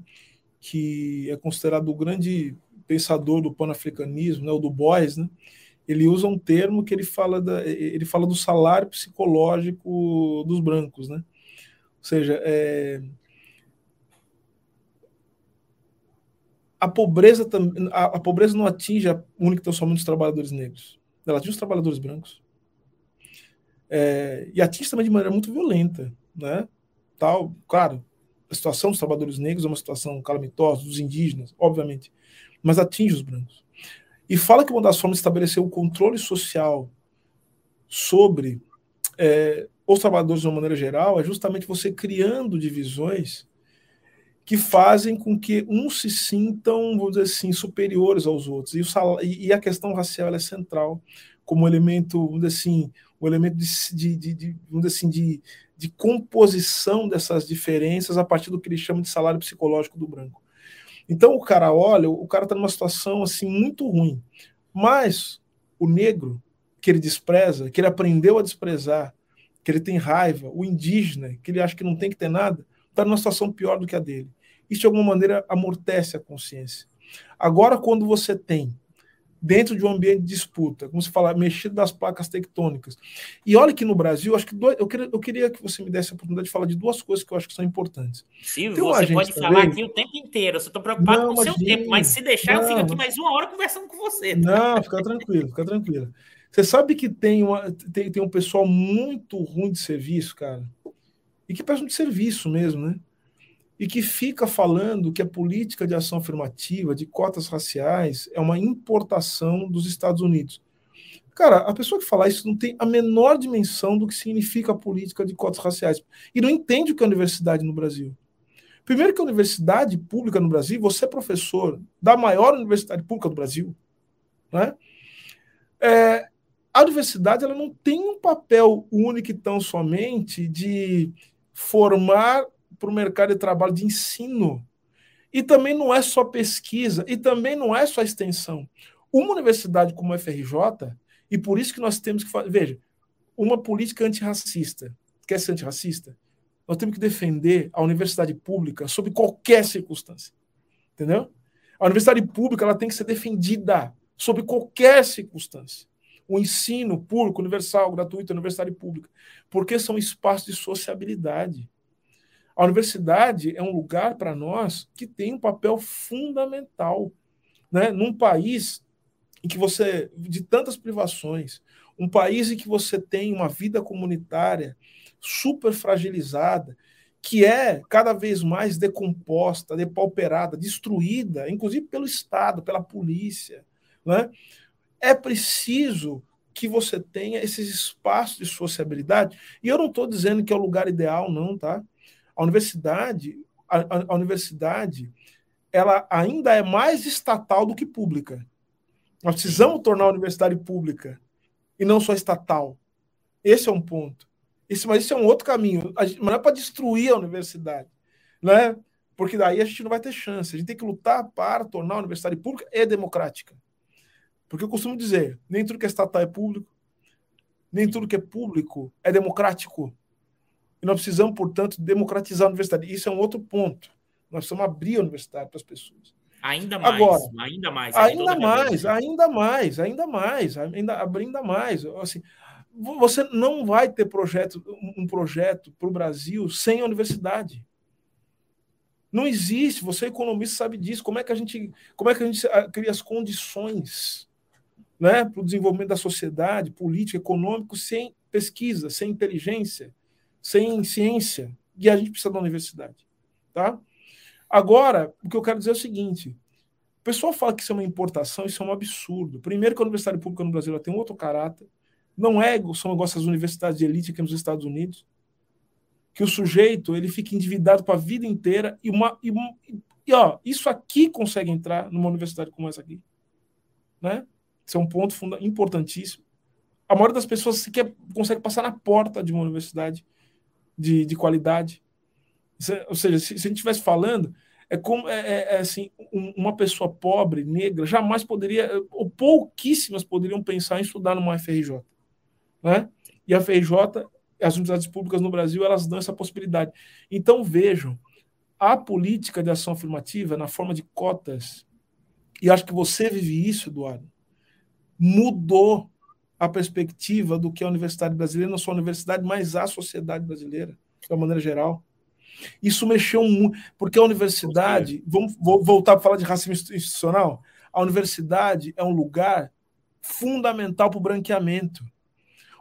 que é considerado o grande pensador do panafricanismo, né, o Du Bois, né, ele usa um termo que ele fala, da, ele fala do salário psicológico dos brancos, né? Ou seja, é, a pobreza a, a pobreza não atinge a única e somente os trabalhadores negros ela atinge os trabalhadores brancos. É, e atinge também de maneira muito violenta, né? Tal, claro, a situação dos trabalhadores negros é uma situação calamitosa, dos indígenas, obviamente, mas atinge os brancos. E fala que uma das formas de estabelecer o controle social sobre é, os trabalhadores de uma maneira geral é justamente você criando divisões que fazem com que uns se sintam, vamos dizer assim, superiores aos outros. E, o e a questão racial é central como elemento, vamos dizer assim, um elemento de, de, de, vamos dizer assim, de, de composição dessas diferenças a partir do que ele chama de salário psicológico do branco. Então o cara olha, o cara está numa situação assim muito ruim, mas o negro que ele despreza, que ele aprendeu a desprezar, que ele tem raiva, o indígena, que ele acha que não tem que ter nada, está numa situação pior do que a dele. Isso, de alguma maneira, amortece a consciência. Agora, quando você tem, dentro de um ambiente de disputa, como se fala, mexido das placas tectônicas. E olha que no Brasil, acho que dois, eu, queria, eu queria que você me desse a oportunidade de falar de duas coisas que eu acho que são importantes. Sim, você pode também, falar aqui o tempo inteiro, eu estou preocupado não, com o seu tempo, mas se deixar, não, eu fico aqui mais uma hora conversando com você. Tá? Não, fica tranquilo, fica tranquilo. Você sabe que tem, uma, tem, tem um pessoal muito ruim de serviço, cara, e que presta de serviço mesmo, né? E que fica falando que a política de ação afirmativa, de cotas raciais, é uma importação dos Estados Unidos. Cara, a pessoa que fala isso não tem a menor dimensão do que significa a política de cotas raciais e não entende o que é a universidade no Brasil. Primeiro que a universidade pública no Brasil, você é professor da maior universidade pública do Brasil, né? É, a universidade ela não tem um papel único e tão somente de formar para o mercado de trabalho de ensino. E também não é só pesquisa, e também não é só extensão. Uma universidade como a FRJ, e por isso que nós temos que fazer. Veja, uma política antirracista. Quer ser antirracista? Nós temos que defender a universidade pública sob qualquer circunstância. Entendeu? A universidade pública ela tem que ser defendida sob qualquer circunstância. o ensino público, universal, gratuito, universidade pública? Porque são espaços de sociabilidade. A universidade é um lugar para nós que tem um papel fundamental, né? Num país em que você de tantas privações, um país em que você tem uma vida comunitária super fragilizada, que é cada vez mais decomposta, depauperada, destruída, inclusive pelo Estado, pela polícia, né? É preciso que você tenha esses espaços de sociabilidade. E eu não estou dizendo que é o lugar ideal, não, tá? A universidade, a, a, universidade, ela ainda é mais estatal do que pública. Nós precisamos tornar a universidade pública e não só estatal. Esse é um ponto. Esse, mas isso é um outro caminho. Gente, não é para destruir a universidade, né? Porque daí a gente não vai ter chance. A gente tem que lutar para tornar a universidade pública e democrática. Porque eu costumo dizer, nem tudo que é estatal é público, nem tudo que é público é democrático. E nós precisamos, portanto, democratizar a universidade. Isso é um outro ponto. Nós precisamos abrir a universidade para as pessoas. Ainda mais, Agora, ainda mais. Ainda mais, ainda mais, ainda mais, ainda ainda mais. Assim, você não vai ter projeto, um projeto para o Brasil sem a universidade. Não existe, você é economista sabe disso. Como é que a gente, como é que a gente ah, cria as condições né, para o desenvolvimento da sociedade, política, econômico, sem pesquisa, sem inteligência, sem ciência? E a gente precisa da universidade. Tá? Agora, o que eu quero dizer é o seguinte: o pessoal fala que isso é uma importação, isso é um absurdo. Primeiro, que a universidade pública no Brasil tem um outro caráter. Não é são igual essas universidades de elite aqui nos Estados Unidos, que o sujeito ele fica endividado para a vida inteira e uma e, e, ó, isso aqui consegue entrar numa universidade como essa aqui, né? Isso é um ponto importantíssimo. A maioria das pessoas sequer consegue passar na porta de uma universidade de, de qualidade. Ou seja, se, se a gente estivesse falando, é como é, é, é assim, um, uma pessoa pobre, negra, jamais poderia, ou pouquíssimas poderiam pensar em estudar numa FRJ. Né? E a FRJ, as universidades públicas no Brasil, elas dão essa possibilidade. Então, vejam, a política de ação afirmativa, na forma de cotas, e acho que você vive isso, Eduardo, mudou a perspectiva do que a universidade brasileira, não só a universidade, mas a sociedade brasileira, de uma maneira geral. Isso mexeu muito, porque a universidade, vamos vou voltar para falar de racismo institucional, a universidade é um lugar fundamental para o branqueamento.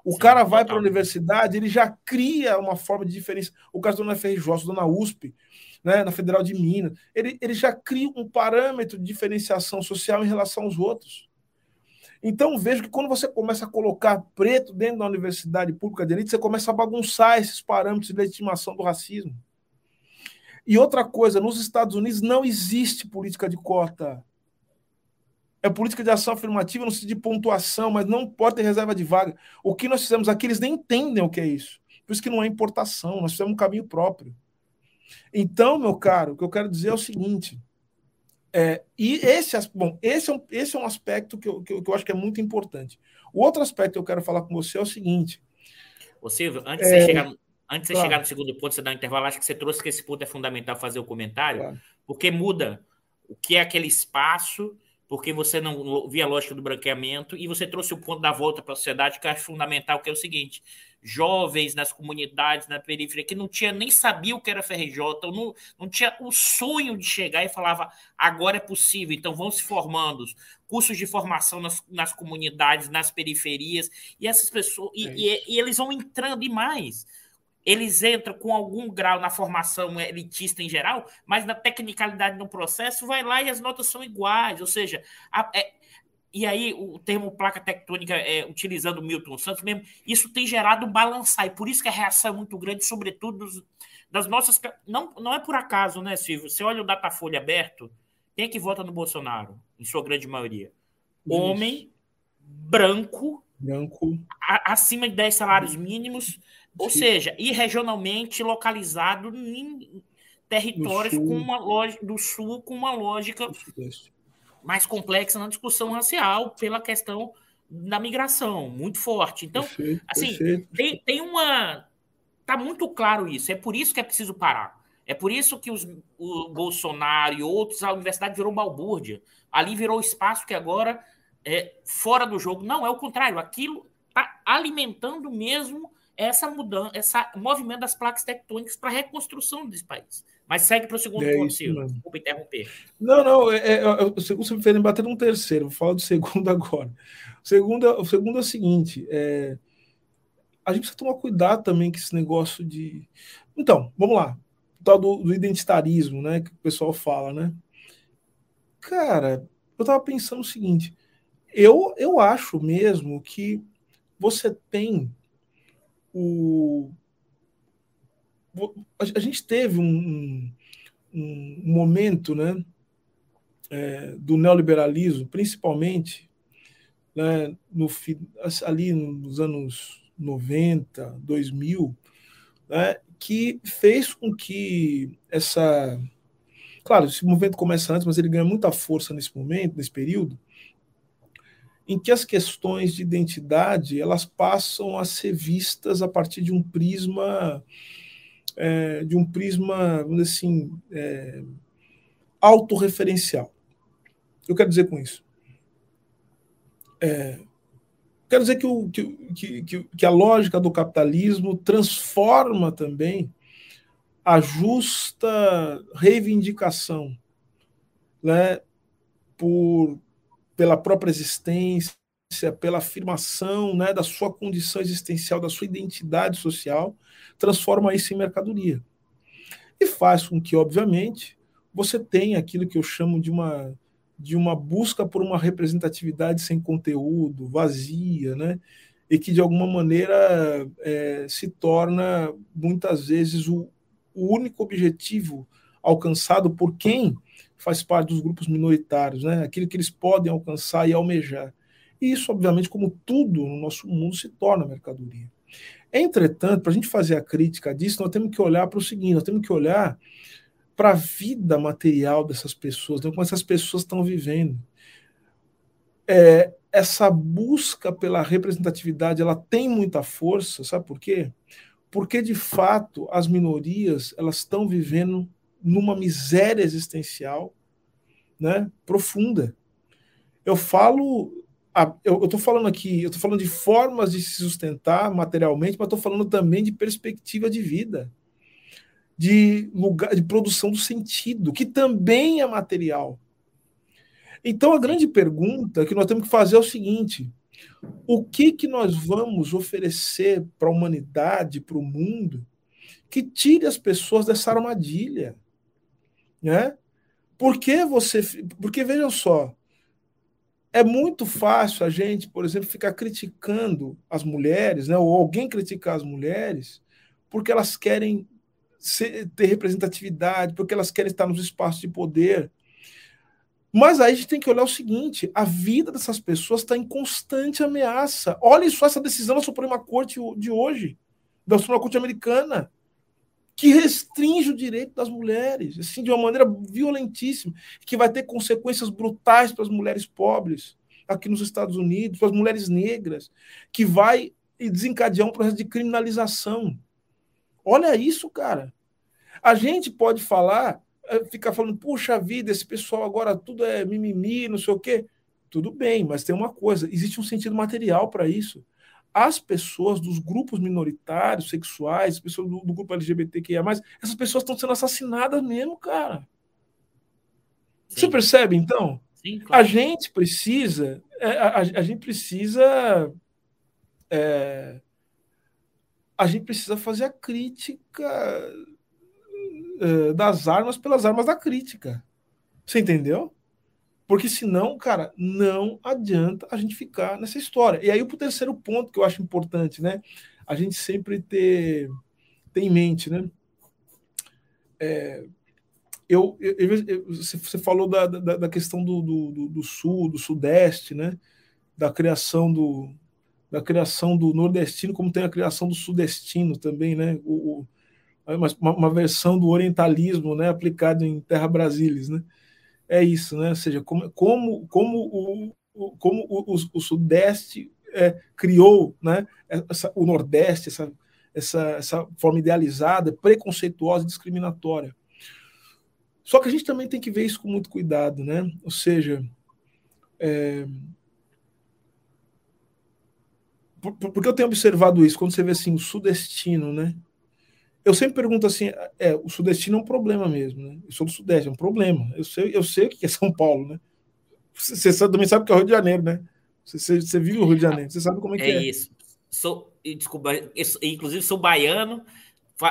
O Sim, cara vai para a universidade, ele já cria uma forma de diferença. O caso do FRJ, na USP, né, na Federal de Minas, ele, ele já cria um parâmetro de diferenciação social em relação aos outros. Então, vejo que quando você começa a colocar preto dentro da universidade pública de elite, você começa a bagunçar esses parâmetros de legitimação do racismo. E outra coisa, nos Estados Unidos não existe política de cota. É política de ação afirmativa no sentido de pontuação, mas não pode ter reserva de vaga. O que nós fizemos aqui, eles nem entendem o que é isso. Por isso que não é importação, nós fizemos um caminho próprio. Então, meu caro, o que eu quero dizer é o seguinte. É, e esse, bom, esse, é um, esse é um aspecto que eu, que eu, que eu acho que é muito importante. O outro aspecto que eu quero falar com você é o seguinte. Ô, Silvio, antes é, de você chegar Antes de claro. você chegar no segundo ponto, você dá um intervalo, acho que você trouxe que esse ponto é fundamental fazer o comentário, claro. porque muda o que é aquele espaço, porque você não via a lógica do branqueamento, e você trouxe o ponto da volta para a sociedade, que eu acho fundamental, que é o seguinte: jovens nas comunidades, na periferia, que não tinha nem sabia o que era FRJ, não, não tinha o sonho de chegar e falava, agora é possível, então vão se formando, cursos de formação nas, nas comunidades, nas periferias, e essas pessoas, é e, e, e eles vão entrando e mais eles entram com algum grau na formação elitista em geral, mas na tecnicalidade do processo vai lá e as notas são iguais. Ou seja, a, é, e aí o termo placa tectônica, é, utilizando o Milton Santos mesmo, isso tem gerado um balançar, e por isso que a reação é muito grande, sobretudo dos, das nossas. Não, não é por acaso, né, Silvio? Você olha o Datafolha aberto, quem é que vota no Bolsonaro, em sua grande maioria? Homem, branco, branco. A, acima de 10 salários mínimos ou Sim. seja, e regionalmente localizado em territórios com uma lógica do sul com uma lógica mais complexa na discussão racial pela questão da migração, muito forte. Então, perfeito, assim, perfeito. Tem, tem uma. Tá muito claro isso. É por isso que é preciso parar. É por isso que os, o Bolsonaro e outros, a universidade virou balbúrdia. Ali virou espaço que agora é, fora do jogo. Não, é o contrário. Aquilo está alimentando mesmo essa mudança, esse movimento das placas tectônicas para a reconstrução desse país. Mas segue para o segundo é ponto, Silvio. Desculpa interromper. Não, não, é, é, é o segundo você me fez bater um terceiro, vou falar do segundo agora. O segundo, o segundo é o seguinte: é, a gente precisa tomar cuidado também com esse negócio de. Então, vamos lá. O tal do, do identitarismo, né? Que o pessoal fala, né? Cara, eu estava pensando o seguinte: eu, eu acho mesmo que você tem o. A gente teve um, um, momento né, é, do neoliberalismo, principalmente né, no, ali nos anos 90, 2000, né, que fez com que essa. Claro, esse movimento começa antes, mas ele ganha muita força nesse momento, nesse período, em que as questões de identidade elas passam a ser vistas a partir de um prisma é, de um prisma vamos dizer assim é, autorreferencial. Eu quero dizer com isso. É, quero dizer que, o, que, que, que a lógica do capitalismo transforma também a justa reivindicação né, por pela própria existência, pela afirmação né, da sua condição existencial, da sua identidade social, transforma isso em mercadoria. E faz com que, obviamente, você tenha aquilo que eu chamo de uma, de uma busca por uma representatividade sem conteúdo, vazia, né? e que, de alguma maneira, é, se torna, muitas vezes, o, o único objetivo alcançado por quem faz parte dos grupos minoritários, né? aquilo que eles podem alcançar e almejar. E isso, obviamente, como tudo no nosso mundo, se torna mercadoria. Entretanto, para a gente fazer a crítica disso, nós temos que olhar para o seguinte: nós temos que olhar para a vida material dessas pessoas, né? como essas pessoas estão vivendo. É, essa busca pela representatividade ela tem muita força, sabe por quê? Porque de fato as minorias elas estão vivendo numa miséria existencial né, profunda. Eu falo, eu estou falando aqui, eu estou falando de formas de se sustentar materialmente, mas estou falando também de perspectiva de vida, de lugar de produção do sentido, que também é material. Então a grande pergunta que nós temos que fazer é o seguinte: o que que nós vamos oferecer para a humanidade, para o mundo, que tire as pessoas dessa armadilha? Né? Você. Porque vejam só, é muito fácil a gente, por exemplo, ficar criticando as mulheres, né, ou alguém criticar as mulheres, porque elas querem ser, ter representatividade, porque elas querem estar nos espaços de poder. Mas aí a gente tem que olhar o seguinte: a vida dessas pessoas está em constante ameaça. Olhem só essa decisão da Suprema Corte de hoje, da Suprema Corte americana que restringe o direito das mulheres, assim, de uma maneira violentíssima, que vai ter consequências brutais para as mulheres pobres aqui nos Estados Unidos, para as mulheres negras, que vai desencadear um processo de criminalização. Olha isso, cara. A gente pode falar, eh, ficar falando, puxa vida, esse pessoal agora tudo é mimimi, não sei o quê. Tudo bem, mas tem uma coisa: existe um sentido material para isso as pessoas dos grupos minoritários, sexuais, pessoas do, do grupo LGBTQIA, essas pessoas estão sendo assassinadas mesmo, cara. Sim. Você percebe, então? Sim, claro. A gente precisa, é, a, a, a gente precisa. É, a gente precisa fazer a crítica é, das armas pelas armas da crítica. Você entendeu? Porque senão, cara, não adianta a gente ficar nessa história. E aí, o terceiro ponto que eu acho importante, né? A gente sempre ter, ter em mente, né? É, eu, eu, eu, você falou da, da, da questão do, do, do, sul, do sudeste, né? Da criação do, da criação do nordestino, como tem a criação do sudestino também, né? O, o uma, uma, versão do orientalismo, né? Aplicado em terra brasilis, né? É isso, né? Ou seja, como, como, como, o, como o, o, o Sudeste é, criou né, essa, o Nordeste, essa, essa, essa forma idealizada, preconceituosa e discriminatória. Só que a gente também tem que ver isso com muito cuidado, né? Ou seja, é, porque eu tenho observado isso, quando você vê assim, o sudestino, né? Eu sempre pergunto assim: é, o sudestino é um problema mesmo, né? Eu sou do Sudeste, é um problema. Eu sei, eu sei o que é São Paulo, né? Você, você também sabe que é o Rio de Janeiro, né? Você, você vive o Rio de Janeiro, você sabe como é, é que é. É isso. Sou, desculpa, inclusive sou baiano,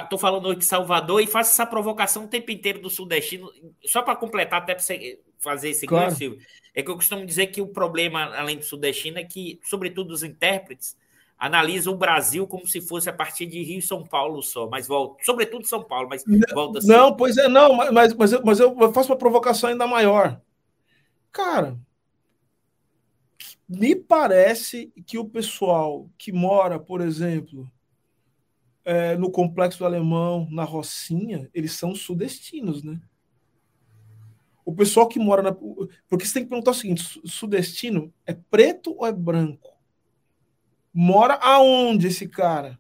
Estou falando hoje de Salvador e faço essa provocação o tempo inteiro do sudestino, só para completar, até para você fazer esse claro. Silvio. É que eu costumo dizer que o problema, além do sudestino, é que, sobretudo, os intérpretes analisam o Brasil como se fosse a partir de Rio e São Paulo só, mas volta, sobretudo São Paulo, mas volta assim. Não, pois é, não, mas, mas, eu, mas eu faço uma provocação ainda maior. Cara, me parece que o pessoal que mora, por exemplo, é, no Complexo do Alemão, na Rocinha, eles são sudestinos, né? O pessoal que mora na. Porque você tem que perguntar o seguinte: sudestino é preto ou é branco? Mora aonde esse cara?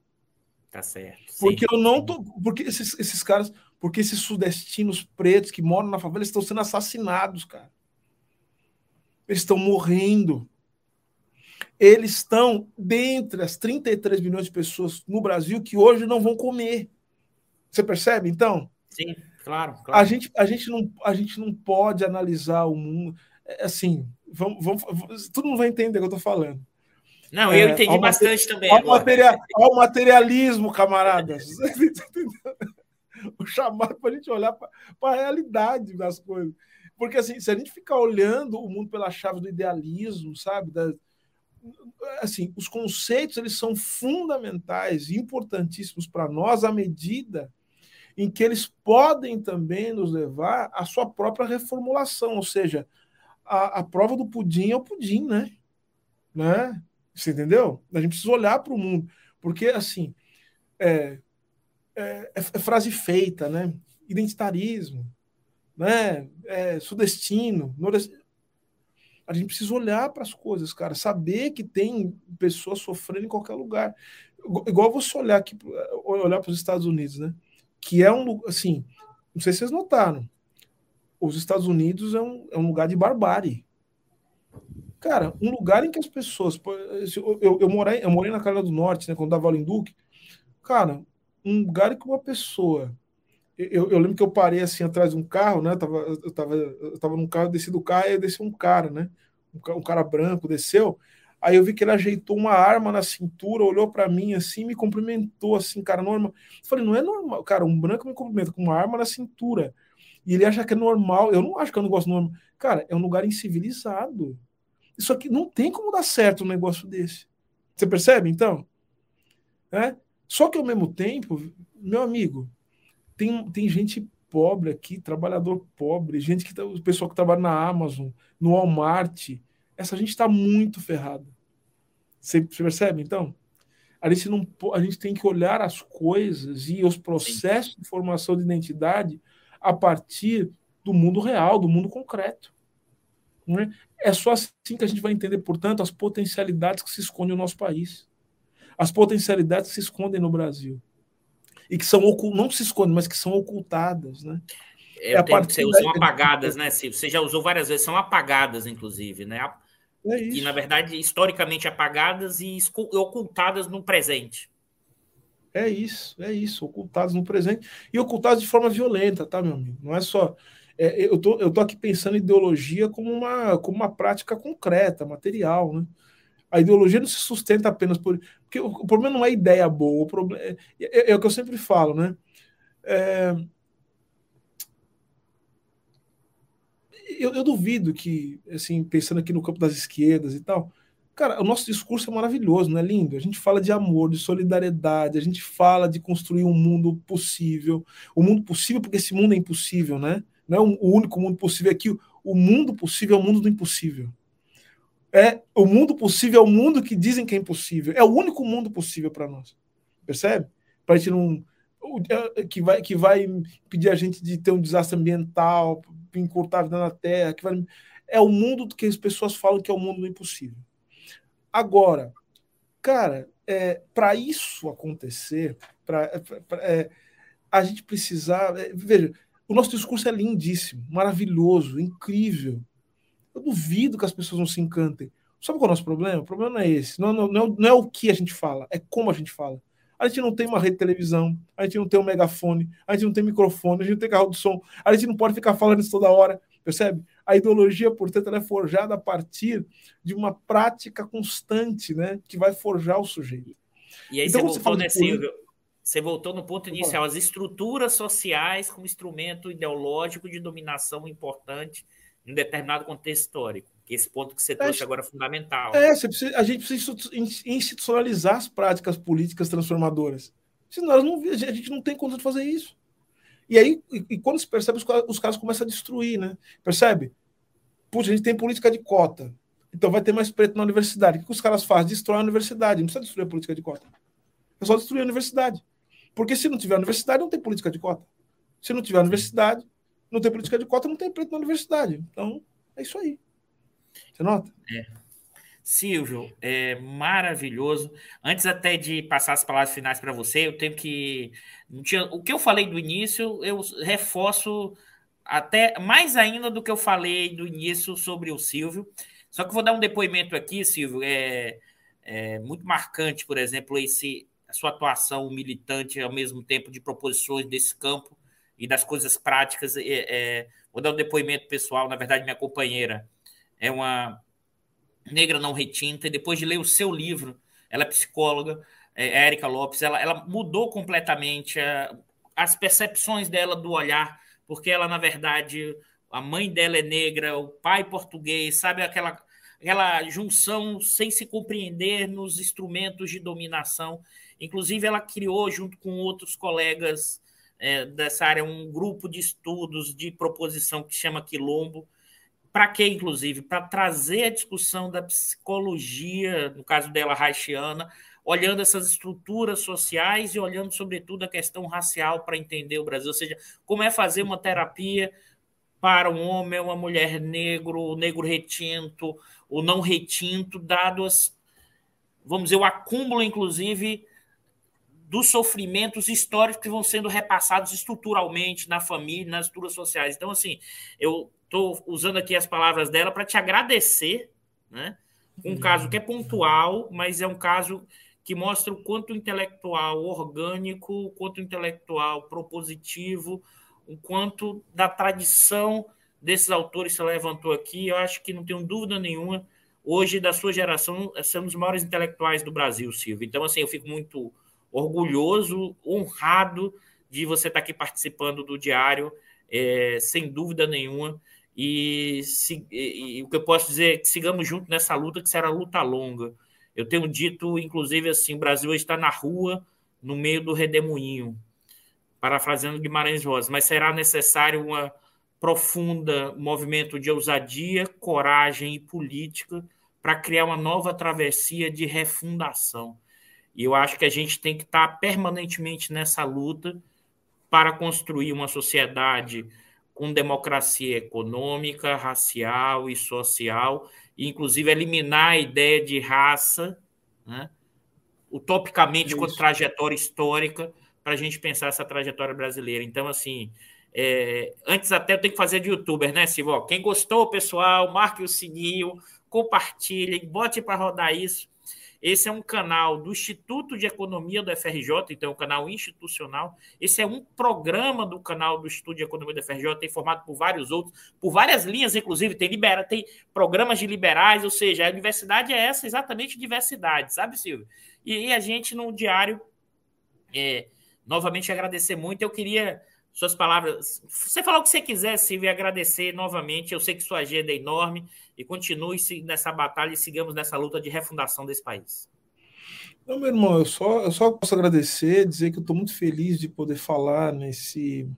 Tá certo. Porque sim. eu não tô. Porque esses, esses caras. Porque esses sudestinos pretos que moram na favela estão sendo assassinados, cara. Eles estão morrendo eles estão dentre as 33 milhões de pessoas no Brasil que hoje não vão comer. Você percebe, então? Sim, claro. claro. A, gente, a, gente não, a gente não pode analisar o mundo. É, assim, vamos, vamos, todo mundo vai entender o que eu estou falando. Não, eu é, entendi bastante também. Ao, materia, ao materialismo, camaradas. o chamado para a gente olhar para a realidade das coisas. Porque assim, se a gente ficar olhando o mundo pela chave do idealismo, sabe? Da, assim, os conceitos eles são fundamentais, importantíssimos para nós à medida em que eles podem também nos levar à sua própria reformulação, ou seja, a, a prova do pudim é o pudim, né? né? Você entendeu? A gente precisa olhar para o mundo, porque assim é, é, é, frase feita, né? Identitarismo, né? É, sudestino, nordestino a gente precisa olhar para as coisas, cara, saber que tem pessoas sofrendo em qualquer lugar. Igual você olhar aqui, olhar para os Estados Unidos, né? Que é um assim, não sei se vocês notaram, os Estados Unidos é um, é um lugar de barbárie. Cara, um lugar em que as pessoas. Eu, eu, eu, morei, eu morei na Carolina do Norte, né? Quando dava aula em Duque. Cara, um lugar em que uma pessoa eu, eu, lembro que eu parei assim atrás de um carro, né? Eu tava, eu tava, eu tava num carro, desci do carro e desceu um cara, né? Um, um, cara branco desceu. Aí eu vi que ele ajeitou uma arma na cintura, olhou para mim assim, me cumprimentou assim, cara, normal. Eu falei, não é normal, cara, um branco me cumprimenta com uma arma na cintura. E ele acha que é normal. Eu não acho que é um negócio normal. Cara, é um lugar incivilizado. Isso aqui não tem como dar certo um negócio desse. Você percebe, então? É? Só que ao mesmo tempo, meu amigo, tem, tem gente pobre aqui, trabalhador pobre, gente que tá, o pessoal que trabalha na Amazon, no Walmart, essa gente está muito ferrada. Você, você, percebe? Então, a gente não a gente tem que olhar as coisas e os processos de formação de identidade a partir do mundo real, do mundo concreto. É? é só assim que a gente vai entender, portanto, as potencialidades que se escondem no nosso país, as potencialidades que se escondem no Brasil e que são não se escondem, mas que são ocultadas, né? É, é a parte que você usou apagadas, né, Silvio? Você já usou várias vezes, são apagadas, inclusive, né? É e, na verdade, historicamente apagadas e ocultadas no presente. É isso, é isso, ocultadas no presente e ocultadas de forma violenta, tá, meu amigo? Não é só. É, eu, tô, eu tô aqui pensando em ideologia como uma, como uma prática concreta, material, né? A ideologia não se sustenta apenas por. Porque o, o problema não é ideia boa, o problema é, é, é o que eu sempre falo, né? É, eu, eu, duvido que, assim, pensando aqui no campo das esquerdas e tal, cara, o nosso discurso é maravilhoso, não é lindo? A gente fala de amor, de solidariedade, a gente fala de construir um mundo possível, o um mundo possível porque esse mundo é impossível, né? Não é o único mundo possível aqui, o mundo possível é o mundo do impossível. É o mundo possível é o mundo que dizem que é impossível. É o único mundo possível para nós. Percebe? Para a gente não é, que vai que vai pedir a gente de ter um desastre ambiental, encurtar a vida na Terra, que vai, é o mundo que as pessoas falam que é o mundo do impossível. Agora, cara, é, para isso acontecer, para é, a gente precisar. É, veja, o nosso discurso é lindíssimo, maravilhoso, incrível. Eu duvido que as pessoas não se encantem. Sabe qual é o nosso problema? O problema não é esse. Não, não, não, não é o que a gente fala, é como a gente fala. A gente não tem uma rede de televisão, a gente não tem um megafone, a gente não tem microfone, a gente não tem carro de som, a gente não pode ficar falando isso toda hora, percebe? A ideologia, portanto, ela é forjada a partir de uma prática constante, né, que vai forjar o sujeito. E aí então, você voltou, né, Silvio? Você voltou no ponto inicial, as estruturas sociais como instrumento ideológico de dominação importante em um determinado contexto histórico. Esse ponto que você trouxe é, agora é fundamental. É, precisa, a gente precisa institucionalizar as práticas políticas transformadoras. Senão não, a gente não tem condição de fazer isso. E aí, e, e quando se percebe, os, os caras começam a destruir, né? Percebe? Puxa, a gente tem política de cota. Então vai ter mais preto na universidade. O que os caras fazem? Destrói a universidade. Não precisa destruir a política de cota. É só destruir a universidade. Porque se não tiver universidade, não tem política de cota. Se não tiver universidade, não tem política de cota, não tem preto na universidade. Então, é isso aí. Você nota? É. Silvio, é maravilhoso. Antes até de passar as palavras finais para você, eu tenho que. O que eu falei do início, eu reforço até mais ainda do que eu falei do início sobre o Silvio. Só que vou dar um depoimento aqui, Silvio, é, é muito marcante, por exemplo, esse sua atuação militante ao mesmo tempo de proposições desse campo e das coisas práticas. É, é, vou dar um depoimento pessoal, na verdade, minha companheira é uma negra não retinta, e depois de ler o seu livro, ela é psicóloga, é, Érica Lopes, ela, ela mudou completamente a, as percepções dela do olhar, porque ela, na verdade, a mãe dela é negra, o pai português, sabe aquela, aquela junção sem se compreender nos instrumentos de dominação. Inclusive, ela criou, junto com outros colegas é, dessa área, um grupo de estudos de proposição que chama Quilombo, para quê, inclusive? Para trazer a discussão da psicologia, no caso dela, haitiana, olhando essas estruturas sociais e olhando, sobretudo, a questão racial para entender o Brasil. Ou seja, como é fazer uma terapia para um homem, uma mulher negro, o negro retinto, o não retinto, dado as, vamos dizer, o acúmulo, inclusive, dos sofrimentos históricos que vão sendo repassados estruturalmente na família, nas estruturas sociais. Então, assim, eu estou usando aqui as palavras dela para te agradecer, né? Um uhum. caso que é pontual, mas é um caso que mostra o quanto intelectual orgânico, o quanto intelectual propositivo, o quanto da tradição desses autores se levantou aqui. Eu acho que não tenho dúvida nenhuma, hoje, da sua geração, são os maiores intelectuais do Brasil, Silvio. Então, assim, eu fico muito orgulhoso, honrado de você estar aqui participando do Diário, é, sem dúvida nenhuma. E, se, e, e, o que eu posso dizer é que sigamos juntos nessa luta, que será luta longa. Eu tenho dito, inclusive, assim: o Brasil está na rua, no meio do redemoinho, parafraseando Guimarães Rosa, mas será necessário uma profunda movimento de ousadia, coragem e política para criar uma nova travessia de refundação. E eu acho que a gente tem que estar permanentemente nessa luta para construir uma sociedade com democracia econômica, racial e social, e inclusive eliminar a ideia de raça, né, utopicamente, com trajetória histórica, para a gente pensar essa trajetória brasileira. Então, assim, é, antes até eu tenho que fazer de youtuber, né, Silvio? Quem gostou, pessoal, marque o sininho, compartilhem, bote para rodar isso. Esse é um canal do Instituto de Economia do FRJ, então é um canal institucional. Esse é um programa do canal do Instituto de Economia do FRJ, tem formado por vários outros, por várias linhas, inclusive, tem, libera, tem programas de liberais, ou seja, a universidade é essa exatamente diversidade, sabe, Silvio? E, e a gente no diário, é, novamente agradecer muito. Eu queria suas palavras. Você falar o que você quiser, Silvio, e agradecer novamente. Eu sei que sua agenda é enorme e continue nessa batalha e sigamos nessa luta de refundação desse país. Não, meu irmão, eu só, eu só posso agradecer, dizer que eu estou muito feliz de poder falar nesse,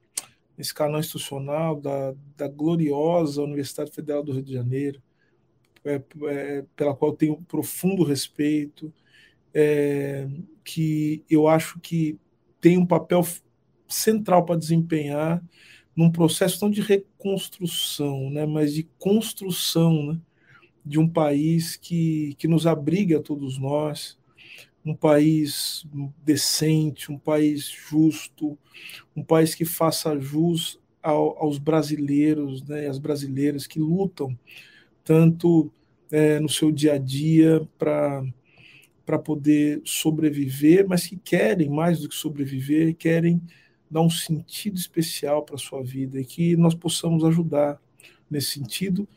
nesse canal institucional da, da gloriosa Universidade Federal do Rio de Janeiro, é, é, pela qual tenho profundo respeito, é, que eu acho que tem um papel central para desempenhar num processo não de reconstrução, né, mas de construção né, de um país que, que nos abriga a todos nós, um país decente, um país justo, um país que faça jus ao, aos brasileiros né, as brasileiras que lutam tanto é, no seu dia a dia para poder sobreviver, mas que querem mais do que sobreviver, querem dar um sentido especial para a sua vida e que nós possamos ajudar nesse sentido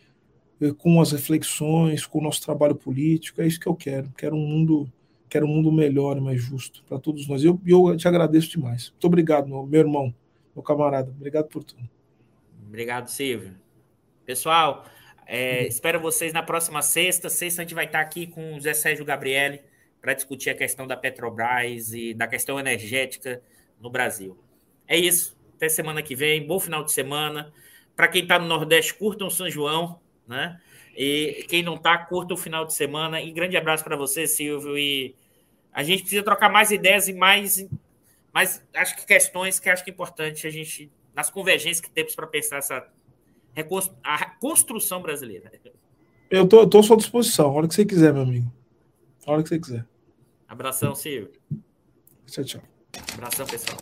é, com as reflexões, com o nosso trabalho político. É isso que eu quero. Quero um mundo, quero um mundo melhor e mais justo para todos nós. Eu, eu te agradeço demais. Muito obrigado, meu, meu irmão, meu camarada. Obrigado por tudo. Obrigado, Silvio. Pessoal, é, espero vocês na próxima sexta. Sexta a gente vai estar aqui com o Zé Sérgio Gabriele para discutir a questão da Petrobras e da questão energética no Brasil. É isso. Até semana que vem. Bom final de semana. Para quem está no Nordeste, curtam São João, né? E quem não está, curta o final de semana. E grande abraço para você, Silvio. E a gente precisa trocar mais ideias e mais, mais acho que questões que acho que é importante a gente nas convergências que temos para pensar essa a construção brasileira. Eu tô, tô à sua disposição, a hora que você quiser, meu amigo. A hora que você quiser. Abração, Silvio. Tchau, tchau. Abração, pessoal.